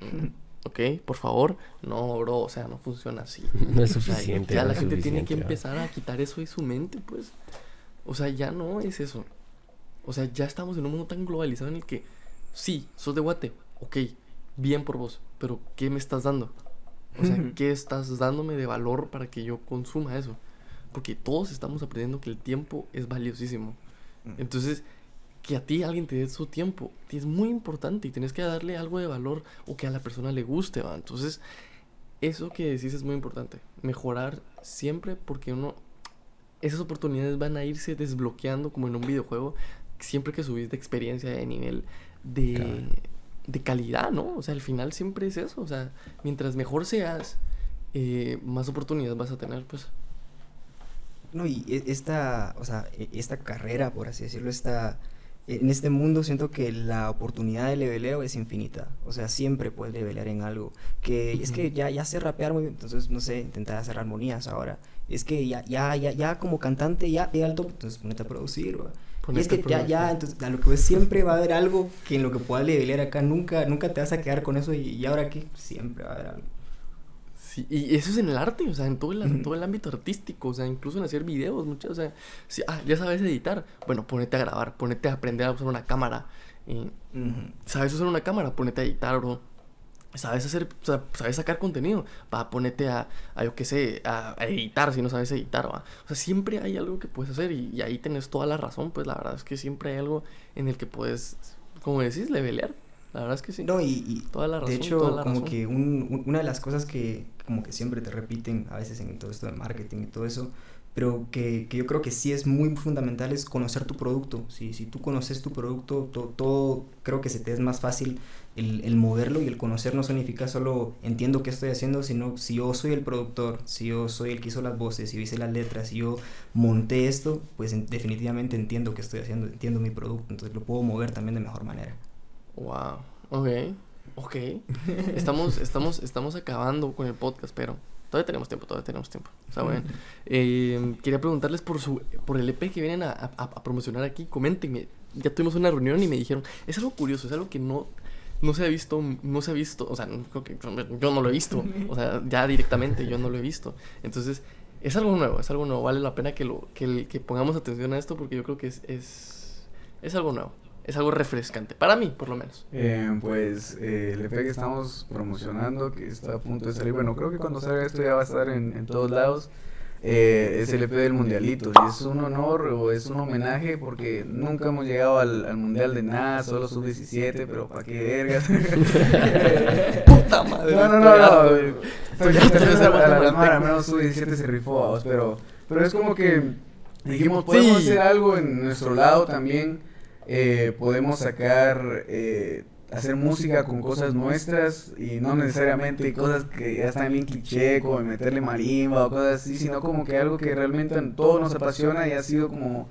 Mm, ok, por favor. No, bro, o sea, no funciona así. No es O sea, suficiente. ya no la gente tiene que suficiente, empezar a quitar eso de su mente, pues. O sea, ya no es eso. O sea, ya estamos en un mundo tan globalizado en el que, sí, sos de Guate, ok, bien por vos, pero ¿qué me estás dando? O sea, ¿qué estás dándome de valor para que yo consuma eso? Porque todos estamos aprendiendo que el tiempo es valiosísimo. Entonces, que a ti alguien te dé su tiempo es muy importante y tienes que darle algo de valor o que a la persona le guste, ¿va? Entonces, eso que decís es muy importante. Mejorar siempre porque uno... Esas oportunidades van a irse desbloqueando como en un videojuego siempre que subís de experiencia, de nivel, de, de calidad, ¿no? O sea, al final siempre es eso. O sea, mientras mejor seas, eh, más oportunidades vas a tener, pues. No, y e- esta, o sea, e- esta carrera, por así decirlo, esta, en este mundo siento que la oportunidad de leveleo es infinita. O sea, siempre puedes levelear en algo. Que es que ya, ya sé rapear muy bien, entonces, no sé, intentar hacer armonías ahora. Es que ya, ya, ya, ya como cantante, ya de alto, entonces ponete a producir, ¿va? Y es que ya, ya, entonces, a lo que ves, siempre va a haber algo que en lo que puedas levelear acá, nunca, nunca te vas a quedar con eso y, y ahora qué, siempre va a haber algo. Sí, y eso es en el arte, o sea, en todo el, en todo el ámbito artístico, o sea, incluso en hacer videos, muchachos, o sea, si, ah, ya sabes editar, bueno, ponete a grabar, ponete a aprender a usar una cámara, eh, Ujú. sabes usar una cámara, ponete a editar, bro. Sabes hacer, sabes sacar contenido, va, ponete a, a yo qué sé, a, a editar si no sabes editar, va. O sea, siempre hay algo que puedes hacer y, y ahí tenés toda la razón, pues la verdad es que siempre hay algo en el que puedes, como decís, levelear. La verdad es que sí. No, y, y Toda la razón, de hecho, toda la como razón. que un- un- una de las cosas que como que siempre te repiten a veces en todo esto de marketing y todo eso, pero que, que yo creo que sí es muy fundamental es conocer tu producto. Si, si tú conoces tu producto, to- todo creo que se te es más fácil el, el moverlo y el conocer no significa solo entiendo qué estoy haciendo, sino si yo soy el productor, si yo soy el que hizo las voces, si yo hice las letras, si yo monté esto, pues en- definitivamente entiendo qué estoy haciendo, entiendo mi producto, entonces lo puedo mover también de mejor manera. Wow, ok, ok. Estamos, estamos, estamos acabando con el podcast, pero todavía tenemos tiempo, todavía tenemos tiempo. O sea, bueno, eh, quería preguntarles por su, por el EP que vienen a, a- a promocionar aquí. Coméntenme. Ya tuvimos una reunión y me dijeron, es algo curioso, es algo que no, no se ha visto, no se ha visto, o sea, yo no lo he visto, o sea, ya directamente yo no lo he visto. Entonces, es algo nuevo, es algo nuevo. Vale la pena que lo, que, que pongamos atención a esto porque yo creo que es, es, es algo nuevo. Es algo refrescante, para mí, por lo menos. Eh, pues eh, el EP que estamos promocionando, que está a punto de salir, bueno, creo que cuando salga esto ya va a estar en, en todos lados, eh, es el EP del Mundialito. Y es un honor o es un homenaje porque nunca hemos llegado al, al Mundial de nada, solo sub-17, pero pa' qué vergas. Puta madre. No, no, no, no. Estoy Estoy harto de ser a la, la guatemalteco. Mara, al menos sub-17 se rifó, pero, pero es como que dijimos, podemos Sí. hacer algo en nuestro lado también, eh, podemos sacar, eh, hacer música con cosas nuestras y no necesariamente cosas que ya están bien cliché, como meterle marimba o cosas así, sino como que algo que realmente a todos nos apasiona y ha sido como...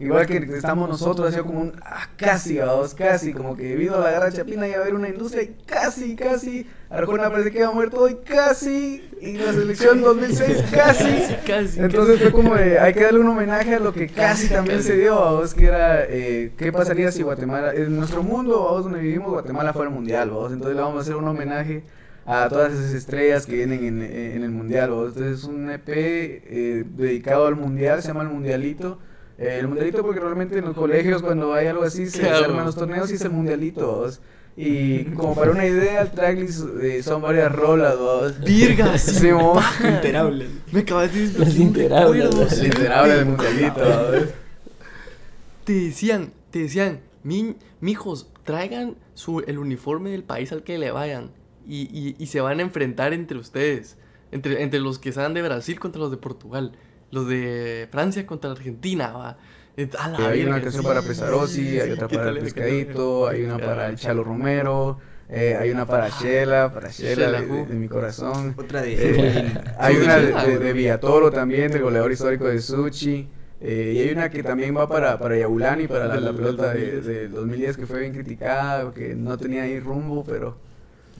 Igual que estamos nosotros, ha sido como un ah, casi, vamos, casi, como que debido a la guerra chapina iba a haber una industria y casi, casi, Arjona parece que iba a morir todo y casi, y la selección 2006 casi. Casi. Entonces fue como de, hay que darle un homenaje a lo que casi también se dio, vamos, que era, eh, ¿qué pasaría si Guatemala, en nuestro mundo, vamos, donde vivimos, Guatemala fuera mundial, vamos, entonces le vamos a hacer un homenaje a todas esas estrellas que vienen en, en el mundial, vamos, entonces es un EP eh, dedicado al mundial, se llama El Mundialito, eh, el mundialito porque realmente en los colegios cuando hay algo así se, Claro. arman los torneos y es el mundialito. Y como para una idea, el tracklist eh, son varias rolas, vamos. Virga, sí. Me acabas de Las interables, las Literal el mundialito. Te decían, te decían, mi, mijos, traigan su, el uniforme del país al que le vayan. Y, y, y se van a enfrentar entre ustedes. Entre, entre los que sean de Brasil contra los de Portugal. Los de Francia contra Argentina, va. Eh, a la hay una canción sí, para sí, sí, hay otra ¿qué para el Pescadito, canción? hay una para el Chalo Romero, eh, hay una para Shela, para Shela de, de- who? de mi corazón. Otra Eh, de... hay Sí, una de de, Villatoro también, del goleador histórico de Suchi. eh, y hay una que también va para, para Yaulani, para la, la pelota de, de 2010 que fue bien criticada, que no tenía ahí rumbo, pero...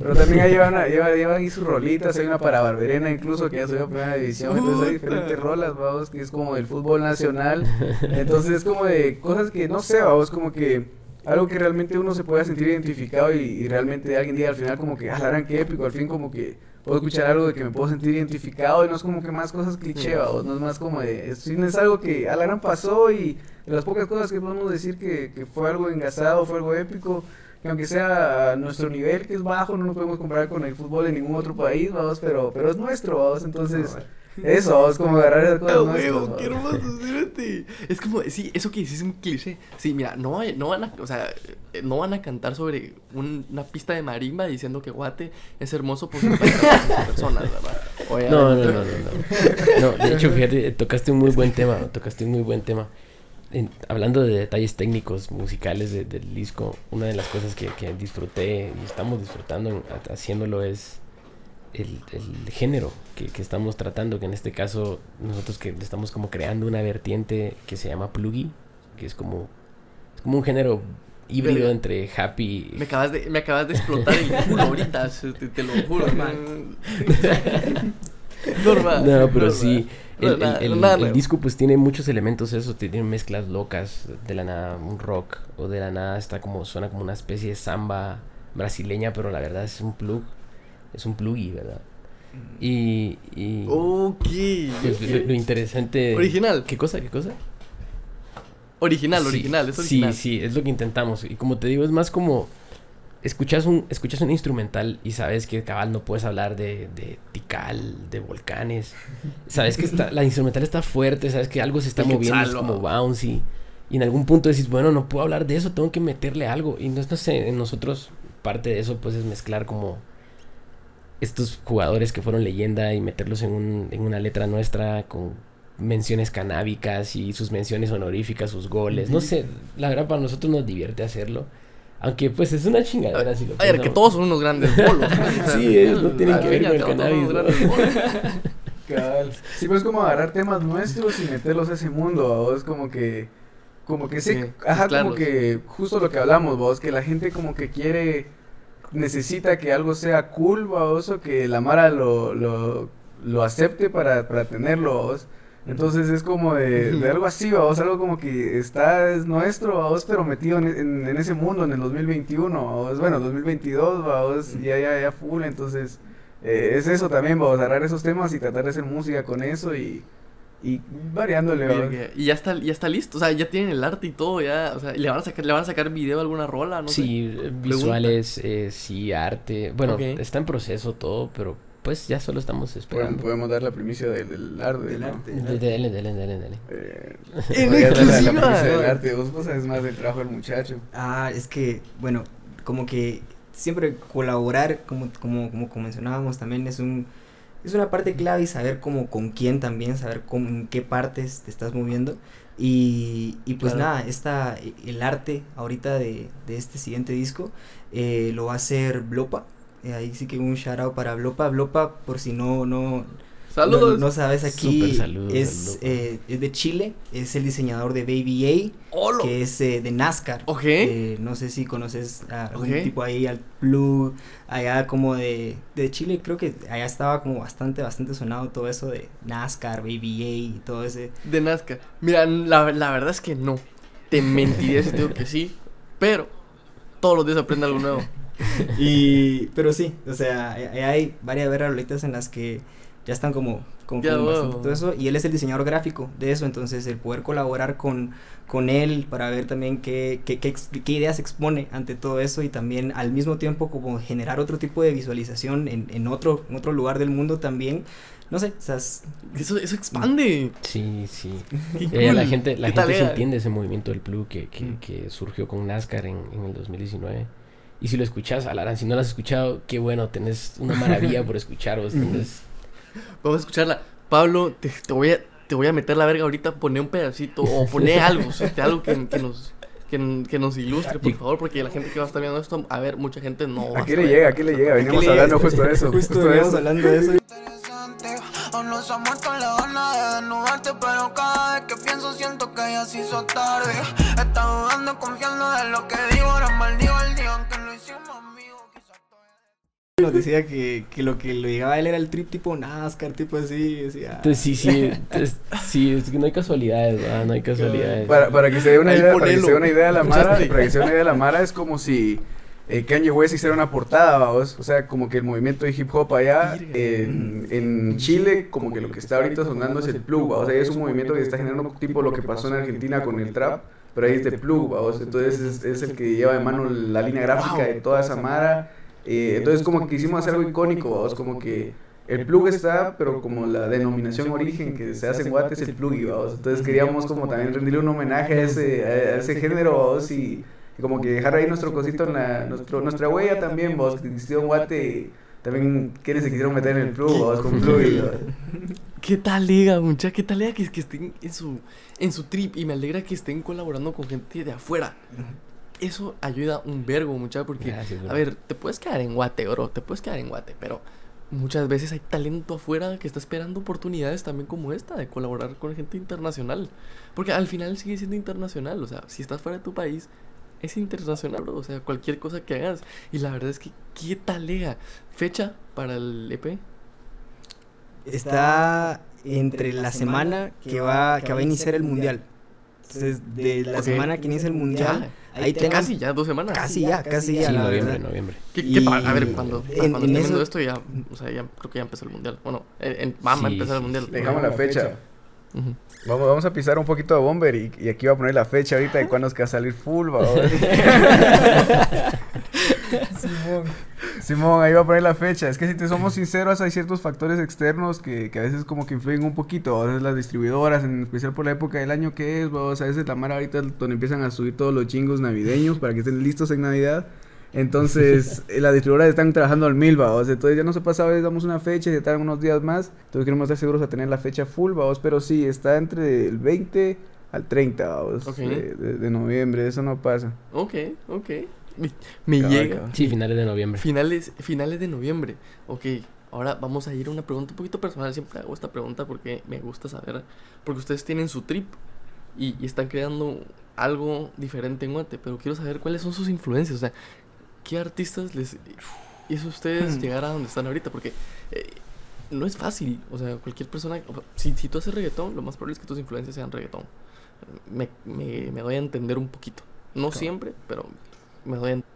Pero también ahí llevan, lleva, lleva ahí sus rolitas, hay una para Barberena incluso que ya subió a primera división, entonces hay diferentes rolas, vamos, que es como del fútbol nacional, entonces es como de cosas que no sé, vamos, como que algo que realmente uno se pueda sentir identificado y, y realmente alguien diga al final como que, ah, que épico, al fin como que puedo escuchar algo de que me puedo sentir identificado y no es como que más cosas cliché, vamos, no es más como de, es, es algo que a la gran pasó y de las pocas cosas que podemos decir que, que fue algo engasado, fue algo épico, que aunque sea nuestro nivel que es bajo, no nos podemos comparar con el fútbol de ningún otro país, vamos, pero, pero es nuestro, vamos, entonces Eso, es como agarrar esas cosas ¡Ah, nuestras, huevo! ¡Qué hermoso! Espérate. Es como, sí, eso que dices es un cliché. Sí, mira, no, no van a, o sea, no van a cantar sobre un- una pista de marimba diciendo que Guate es hermoso porque no pasa con sus personas, ¿verdad? Oye, No, no, no, no, no. No, de hecho, fíjate, tocaste un muy buen tema, tocaste un muy buen tema. En- hablando de detalles técnicos, musicales de- del disco, una de las cosas que, que disfruté y estamos disfrutando en- ha- haciéndolo es el, el género que, que estamos tratando, que en este caso nosotros que estamos como creando una vertiente que se llama pluggy, que es como, es como un género híbrido entre happy... Me acabas de, me acabas de explotar el culo ahorita, te, te lo juro. Normal. No, pero normal. sí. El, el- disco pues tiene muchos elementos eso, tiene mezclas locas, de la nada un rock o de la nada está como suena como una especie de samba brasileña, pero la verdad es un plug, es un pluggy, ¿verdad? Y, y Ok. pues, lo, lo interesante Original. ¿Qué cosa? ¿Qué cosa? Original, Sí, original, es sí. Sí, es lo que intentamos. Y como te digo, es más como escuchas un, escuchas un instrumental y sabes que cabal no puedes hablar de, de Tikal, de volcanes. Sabes que está, la instrumental está fuerte, sabes que algo se está El moviendo, es como bouncy. Y en algún punto decís, bueno, no puedo hablar de eso, tengo que meterle algo. Y no, no sé, en nosotros parte de eso pues es mezclar como estos jugadores que fueron leyenda y meterlos en, un, en una letra nuestra con menciones canábicas y sus menciones honoríficas, sus goles. No sé, la verdad para nosotros nos divierte hacerlo. Aunque pues es una chingadera si lo A ver, que todos son unos grandes bolos. Sí, ellos no tienen que ver con el cannabis. Sí, pues como agarrar temas nuestros y meterlos a ese mundo, ¿va? es como que, como que sí, Sí, ajá, como que justo lo que hablamos, vos, que la gente como que quiere, necesita que algo sea cool, vos, o que la Mara lo, lo, lo acepte para, para tenerlo, vos. Entonces es como de, de algo así, vamos, algo como que está, es nuestro, vamos, pero metido en, en, en ese mundo en el 2021, vamos, bueno, 2022, vamos, ya, ya, ya full, entonces eh, es eso también, vamos, agarrar esos temas y tratar de hacer música con eso y, y variándole, vamos. Y ya está, ya está listo, o sea, ya tienen el arte y todo, ya, o sea, le van a sacar, le van a sacar video a alguna rola, no sé. Sí, visuales, eh, sí, arte. Bueno, está en proceso todo, pero pues ya solo estamos Podemos, esperando. podemos dar la primicia del, del arte, Del ¿no? arte. De- Dele, dele, dele, dele. Eh, En dar la- la exclusiva. primicia del arte, vos, vos sabes más del trabajo del muchacho. Ah, es que, bueno, como que siempre colaborar, como, como, como, como mencionábamos también, es un es una parte clave y saber cómo, con quién también, saber cómo, en qué partes te estás moviendo. Y, y pues Claro. nada, esta, el arte ahorita de, de este siguiente disco eh, lo va a hacer Blopa. Eh, ahí sí que un shout out para Blopa. Blopa, por si no, no, Saludos. no, no sabes aquí, saludos es, eh, es de Chile, es el diseñador de Baby A Olo. que es eh, de NASCAR. Ok. Eh, no sé si conoces a algún tipo ahí, al Blue, allá como de, de Chile, creo que allá estaba como bastante, bastante sonado todo eso de NASCAR, Baby A y todo ese. De Nazca. Mira, la, la verdad es que no. Te mentiría si te digo que sí, pero todos los días aprende algo nuevo. Y, pero sí, o sea, hay, hay varias rolitas en las que ya están como, como, todo eso, y él es el diseñador gráfico de eso, entonces el poder colaborar con, con él para ver también qué, qué, qué, ideas expone ante todo eso y también al mismo tiempo como generar otro tipo de visualización en, en, otro, en otro lugar del mundo también, no sé, o sea, es- Eso, eso expande. Sí, sí. Allá la gente, la ¿Qué tal gente era? entiende ese movimiento del plug que, que, Mm. que surgió con NASCAR en, en el 2019. Y si lo escuchas, Alarán, si no lo has escuchado, qué bueno, tenés una maravilla por escucharos. tenés- Vamos a escucharla. Pablo, te, te voy a te voy a meter la verga ahorita, poné un pedacito o poné algo, o sea, algo que, que nos que, que nos ilustre, por favor, porque la gente que va a estar viendo esto, a ver, mucha gente no va a Aquí le llega, aquí le llega, venimos hablando justo de eso. justo justo de veníamos eso. hablando de eso. interesante. Aún no se ha muerto la gana de desnudarte, pero cada vez que pienso siento que ya se hizo tarde. Está dudando, confiando en lo que digo, ahora maldigo el día en que lo hicimos amigos. Quizás todavía- Nos decía que, que lo que lo llegaba a él era el trip tipo NASCAR, tipo así, decía... Entonces sí, sí, entonces, sí, es que no hay casualidades, ¿verdad? No hay casualidades. Para, para que se dé una idea, para que ponelo. se dé una idea de la Mara, para que se dé una idea de la Mara es como si eh, Kanye West hiciera una portada, vamos, o sea, como que el movimiento de hip hop allá en, en Chile, como que lo que está ahorita sonando es el plug, o sea, es un movimiento que está generando tipo lo que pasó en Argentina con el trap, pero ahí es de plug, vamos, entonces es, es el que lleva de mano la línea gráfica de toda esa Mara, eh, entonces como que quisimos hacer algo icónico, vamos, como que el plug está, pero como la denominación origen que se hace en Guate es el plug, vamos. Entonces queríamos como también rendirle un homenaje a ese, a, ese género, vamos, y, y como que dejar ahí nuestro cosito en la, nuestro, nuestra huella también, vos, que existió en Guate, también quienes se quisieron meter en el plug, vos, con plug. ¿Qué tal liga, mucha? ¿Qué tal liga que, que estén en su, en su trip? Y me alegra que estén colaborando con gente de afuera. Eso ayuda un vergo, mucha, porque, Gracias, a ver, te puedes quedar en Guate, bro, te puedes quedar en Guate, pero muchas veces hay talento afuera que está esperando oportunidades también como esta, de colaborar con gente internacional. Porque al final sigue siendo internacional, o sea, si estás fuera de tu país, es internacional, bro, o sea, cualquier cosa que hagas. Y la verdad es que, ¿qué tal liga? ¿Fecha para el EP? Está entre la semana que va, que va a iniciar el mundial. Entonces, de la semana que inicia el mundial, ahí tengo casi, ya dos semanas. casi ya, casi ya. Sí, la noviembre, verdad. noviembre. ¿Qué, qué pa- a ver, cuando, en- cuando en esté viendo eso- esto ya, o sea, ya creo que ya empezó el mundial. Bueno, en, en- vamos a empezar el mundial. Dejamos la fecha. Vamos, vamos a pisar un poquito de Bomber y, y aquí va a poner la fecha ahorita de cuándo es que va a salir full. Simón, Simón, ahí va a poner la fecha. Es que si te somos sinceros, hay ciertos factores externos que, que a veces como que influyen un poquito. A veces las distribuidoras, en especial por la época del año que es, a veces la mara ahorita donde empiezan a subir todos los chingos navideños para que estén listos en Navidad. Entonces, eh, las distribuidoras están trabajando al mil, vamos. Entonces, ya no se pasa, a veces damos una fecha y se tardan unos días más. Entonces, queremos estar seguros a tener la fecha full, vamos. Pero sí, está entre el 20 al 30, vamos. Ok. De, de- de noviembre, eso no pasa. Ok, ok. Me, llega. Sí, finales de noviembre. Finales, finales de noviembre. Ok, ahora vamos a ir a una pregunta un poquito personal. Siempre hago esta pregunta porque me gusta saber. Porque ustedes tienen su trip y, y están creando algo diferente en Guate. Pero quiero saber cuáles son sus influencias. O sea, ¿qué artistas les hizo a ustedes Hmm. llegar a donde están ahorita? Porque eh, no es fácil. O sea, cualquier persona. o sea, Si, si tú haces reggaetón, lo más probable es que tus influencias sean reggaetón. Me, me, me doy a entender un poquito. No Claro. siempre, pero me doy a entender.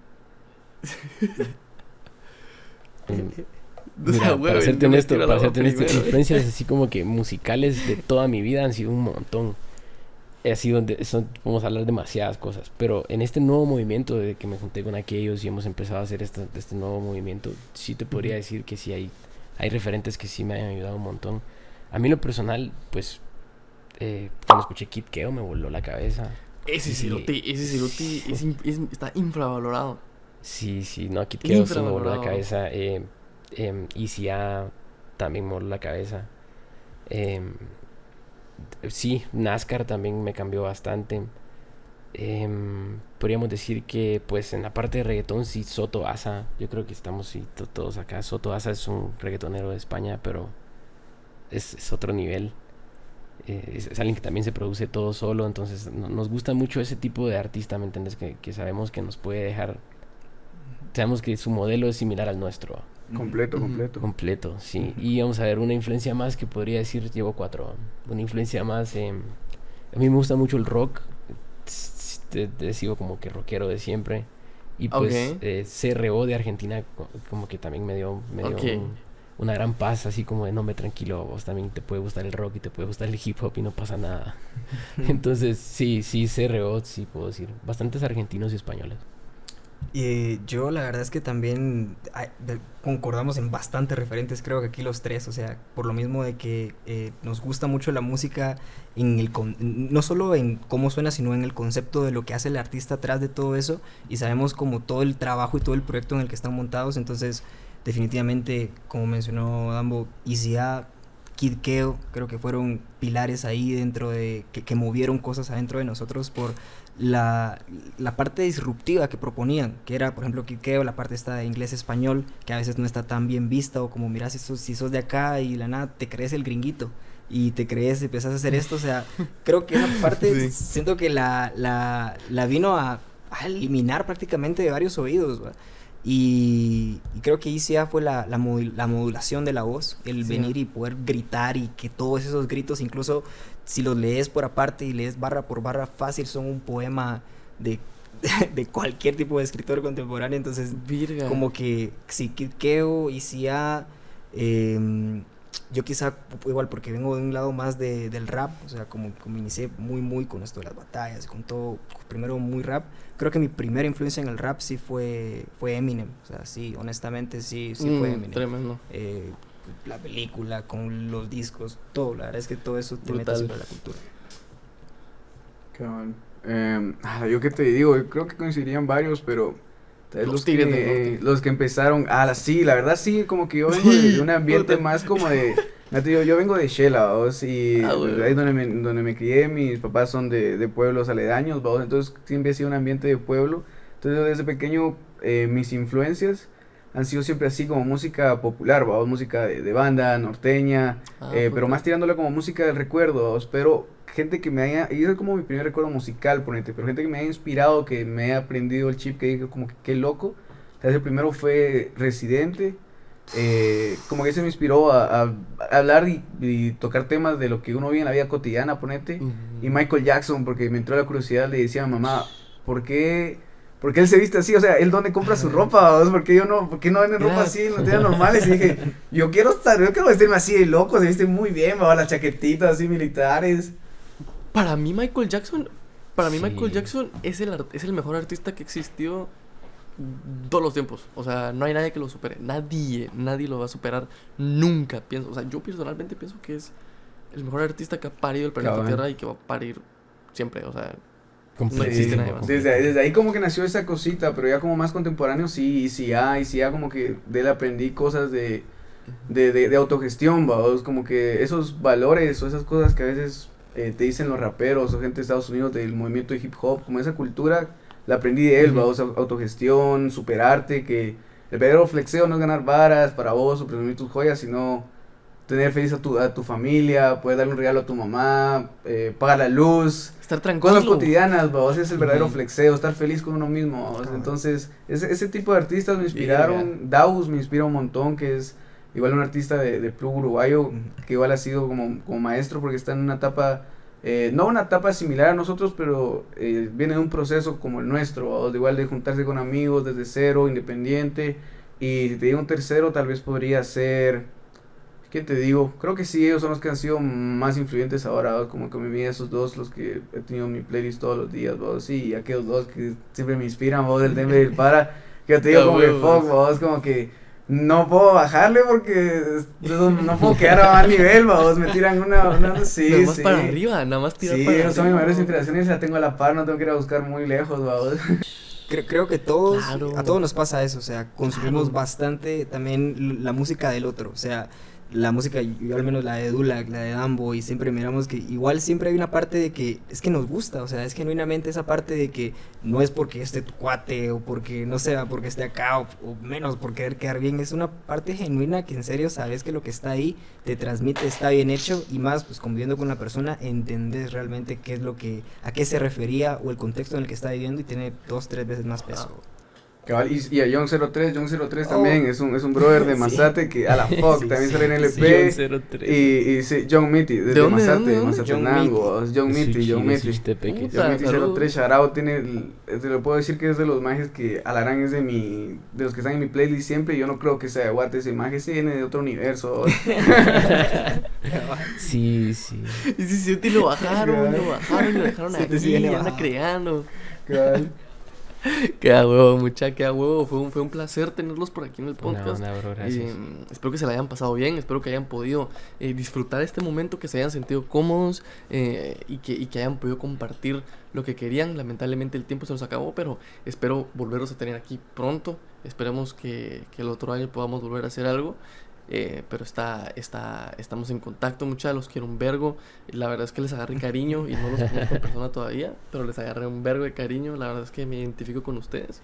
Mm, Mira, para serte honesto, para serte honesto, influencias así como que musicales de toda mi vida han sido un montón. Ha sido, de, son, podemos hablar demasiadas cosas, pero en este nuevo movimiento, de que me junté con aquellos y hemos empezado a hacer este, este nuevo movimiento, sí te podría decir que sí hay, hay referentes que sí me han ayudado un montón. A mí lo personal, pues, eh, cuando escuché Kid Keo me voló la cabeza. Ese Sí. Ciruti, ese es es- está infravalorado. Sí, sí, no, Kid Keo sí me voló la cabeza. Eh, em, ICA también voló la cabeza. Em, sí, NASCAR también me cambió bastante. Em, podríamos decir que, pues, en la parte de reggaetón, sí, Soto Asa. Yo creo que estamos sí, todos acá. Soto Asa es un reggaetonero de España, pero es, es otro nivel. Eh, es, es alguien que también se produce todo solo, entonces no- nos gusta mucho ese tipo de artista, ¿me entiendes? Que, que sabemos que nos puede dejar sabemos que su modelo es similar al nuestro, Completo, completo. completo, sí. Y vamos a ver, una influencia más que podría decir, llevo cuatro, una influencia más, em, a mí me gusta mucho el rock, te, te sigo como que rockero de siempre. Y pues Ok. eh, CRO de Argentina co- como que también me dio, me dio un- una gran paz, así como de no me tranquilo, vos también te puede gustar el rock y te puede gustar el hip hop y no pasa nada. Entonces, sí, sí, CRO, sí puedo decir. Bastantes argentinos y españoles. Y yo la verdad es que también de- concordamos en bastantes referentes, creo que aquí los tres, o sea, por lo mismo de que eh, nos gusta mucho la música, en el con- no solo en cómo suena, sino en el concepto de lo que hace el artista atrás de todo eso, y sabemos como todo el trabajo y todo el proyecto en el que están montados, entonces definitivamente, como mencionó Dambo, ICA, Kid Keo, creo que fueron pilares ahí dentro de, que, que movieron cosas adentro de nosotros por la, la parte disruptiva que proponían, que era, por ejemplo, Kid Keo, la parte esta de inglés-español, que a veces no está tan bien vista, o como miras si sos, si sos de acá y la nada te crees el gringuito y te crees, empezás a hacer esto, o sea, creo que esa parte Sí. siento que la, la, la vino a, a eliminar prácticamente de varios oídos, ¿va? Y, y creo que ICA fue la, la, modul- la modulación de la voz, el Sí. venir y poder gritar y que todos esos gritos, incluso si los lees por aparte y lees barra por barra fácil, son un poema de, de cualquier tipo de escritor contemporáneo. Entonces, Virga. como que Keo, ICA, em, yo quizá igual porque vengo de un lado más de, del rap, o sea, como, como inicié muy, muy con esto de las batallas, con todo, primero muy rap, creo que mi primera influencia en el rap sí fue, fue Eminem, o sea, sí, honestamente sí, sí fue Mm, Eminem. Tremendo. Eh, la película, con los discos, todo. La verdad es que todo eso te mete sobre la cultura. Cabal. Eh, ah, yo qué te digo, yo creo que coincidirían varios, pero Los los, Tigres que, los que empezaron, ah, la- sí, la verdad sí, como que yo vengo de, de un ambiente más como de, digo, yo vengo de Shela, vos, y Ah, ahí donde me, donde me crié, mis papás son de, de pueblos aledaños, vos, entonces siempre he sido un ambiente de pueblo, entonces yo desde pequeño eh, mis influencias han sido siempre así como música popular, vamos, música de, de banda, norteña, Ah, eh, pero más tirándole como música del recuerdo, pero gente que me haya, y eso es como mi primer recuerdo musical, ponete, pero gente que me haya inspirado, que me haya aprendido el chip, que dije como que qué loco, el primero fue Residente, eh, como que se me inspiró a, a- hablar y, y tocar temas de lo que uno vive en la vida cotidiana, ponete, ujú. y Michael Jackson, porque me entró la curiosidad, le decía a mamá, ¿por qué, por qué él se viste así? O sea, ¿él dónde compra su ropa? ¿Por qué yo no, por qué no venden ropa así en las tiendas normales? Y dije, yo quiero estar, yo quiero vestirme así de loco, se viste muy bien, va, las chaquetitas así militares. Para mí Michael Jackson, para mí Sí. Michael Jackson es el es el mejor artista que existió todos los tiempos. O sea, no hay nadie que lo supere. Nadie, nadie lo va a superar nunca. Pienso, o sea, yo personalmente pienso que es el mejor artista que ha parido el planeta. Tierra y que va a parir siempre. O sea, Completísimo, existe nadie más. Desde, desde ahí como que nació esa cosita, pero ya como más contemporáneo sí, sí hay, sí ya como que de él aprendí cosas de, de, de, de autogestión, vamos, como que esos valores o esas cosas que a veces eh, te dicen los raperos o gente de Estados Unidos del movimiento de hip hop, como esa cultura, la aprendí de él, Ujú. vamos, au- autogestión, superarte, que el verdadero flexeo no es ganar varas para vos o presumir tus joyas, sino tener feliz a tu, a tu familia, poder darle un regalo a tu mamá, eh, pagar la luz, estar tranquilo. Cosas cotidianas, vamos, es el verdadero flexeo, estar feliz con uno mismo. Cabal. Entonces, ese, ese tipo de artistas me inspiraron. Daus me inspira un montón, que es igual un artista de, de club uruguayo, que igual ha sido como, como maestro, porque está en una etapa, eh, no una etapa similar a nosotros, pero eh, viene de un proceso como el nuestro, de igual de juntarse con amigos desde cero, independiente. Y si te digo un tercero, tal vez podría ser. ¿Qué te digo? Creo que sí, ellos son los que han sido más influyentes ahora, ¿no? como que me vi esos dos, los que he tenido en mi playlist todos los días, vos, sí, y aquellos dos que siempre me inspiran, vos, el Denver y el Para, que te digo como que fuck, vos, como que no puedo bajarle porque no, no puedo quedar a mal nivel, vos, me tiran una, una sí, nada más sí. para arriba, nada más tirar Sí, para son mis mayores inspiraciones la tengo a la par, no tengo que ir a buscar muy lejos, vos. Creo, creo que todos, Claro. a todos nos pasa eso, o sea, consumimos Claro. bastante también la música del otro, o sea, la música, yo al menos la de Dula, la de Dambo, y siempre miramos que igual siempre hay una parte de que es que nos gusta, o sea, es genuinamente esa parte de que no es porque esté tu cuate o porque no sea porque esté acá o, o menos por querer quedar bien, es una parte genuina que en serio sabes que lo que está ahí te transmite, está bien hecho y más pues conviviendo con la persona entendés realmente qué es lo que, a qué se refería o el contexto en el que está viviendo y tiene dos, tres veces más peso. Cabal, y, y a John 03, John 03 Oh. también es un, es un brother de Sí. Mazate que a la fuck Sí, también sí, sale en sí, LP. Y, y sí, John Mitty, desde ¿De dónde, de dónde? Mazatenango, John Mitty, John Mitty. John Mitty saludos. 03 Sharao tiene, el- te lo puedo decir que es de los majes que Alarán es de mi, de los que están en mi playlist siempre, y yo no creo que sea de Guate ese maje, ese viene de otro universo. Sí, sí. Y sí, sí, te lo bajaron, lo bajaron, lo dejaron aquí, y anda creando. Cabal. Queda huevo, mucha, queda huevo. Fue un, fue un placer tenerlos por aquí en el Una podcast. bro, gracias. mm, espero que se la hayan pasado bien, espero que hayan podido eh, disfrutar este momento, que se hayan sentido cómodos eh, y, que, y que hayan podido compartir lo que querían. Lamentablemente el tiempo se nos acabó, pero espero volverlos a tener aquí pronto. Esperemos que, que el otro año podamos volver a hacer algo. Eh, pero está, está, estamos en contacto, muchachos, los quiero un vergo. La verdad es que les agarré cariño y no los conozco en persona todavía, pero les agarré un vergo de cariño. La verdad es que me identifico con ustedes.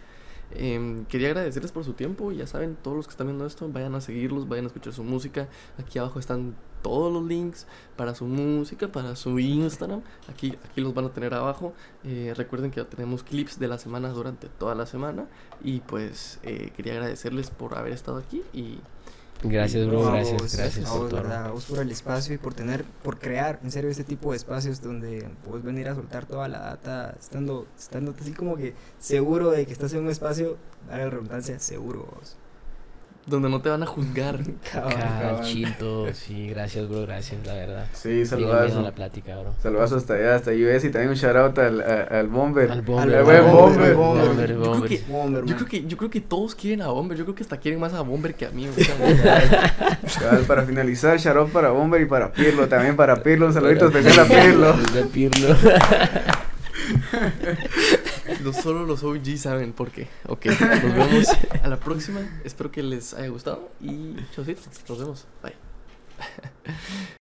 Em, quería agradecerles por su tiempo. Ya saben, todos los que están viendo esto, vayan a seguirlos, vayan a escuchar su música. Aquí abajo están todos los links para su música, para su Instagram. Aquí, aquí los van a tener abajo. Eh, recuerden que ya tenemos clips de la semana durante toda la semana. Y pues eh, quería agradecerles por haber estado aquí. Y Gracias, bro. No, Gracias, vos, gracias a por vos, todo. verdad, a vos por el espacio y por tener, por crear, en serio, este tipo de espacios donde puedes venir a soltar toda la data, estando, estando así como que seguro de que estás en un espacio, a la redundancia, seguro vos. Donde no te van a juzgar. Cabal, Cabal, cabal. Chito, sí, gracias, bro, gracias, la verdad. Sí, saludazo. la plática, bro. Saludazo hasta allá, hasta US y también un shout out al, al Bomber. Al Bomber, buen al Bomber. Bomber, Bomber. Yo creo Bomber. que, Bomber, yo creo que, yo creo que todos quieren a Bomber. Yo creo que hasta quieren más a Bomber que a mí. para finalizar, shout out para Bomber y para Pirlo, también para Pirlo, un saludito especial a Pirlo. De Pirlo. Los, solo los OG saben por qué. Ok, nos vemos a la próxima. Espero que les haya gustado y chaucito. Nos vemos. Bye.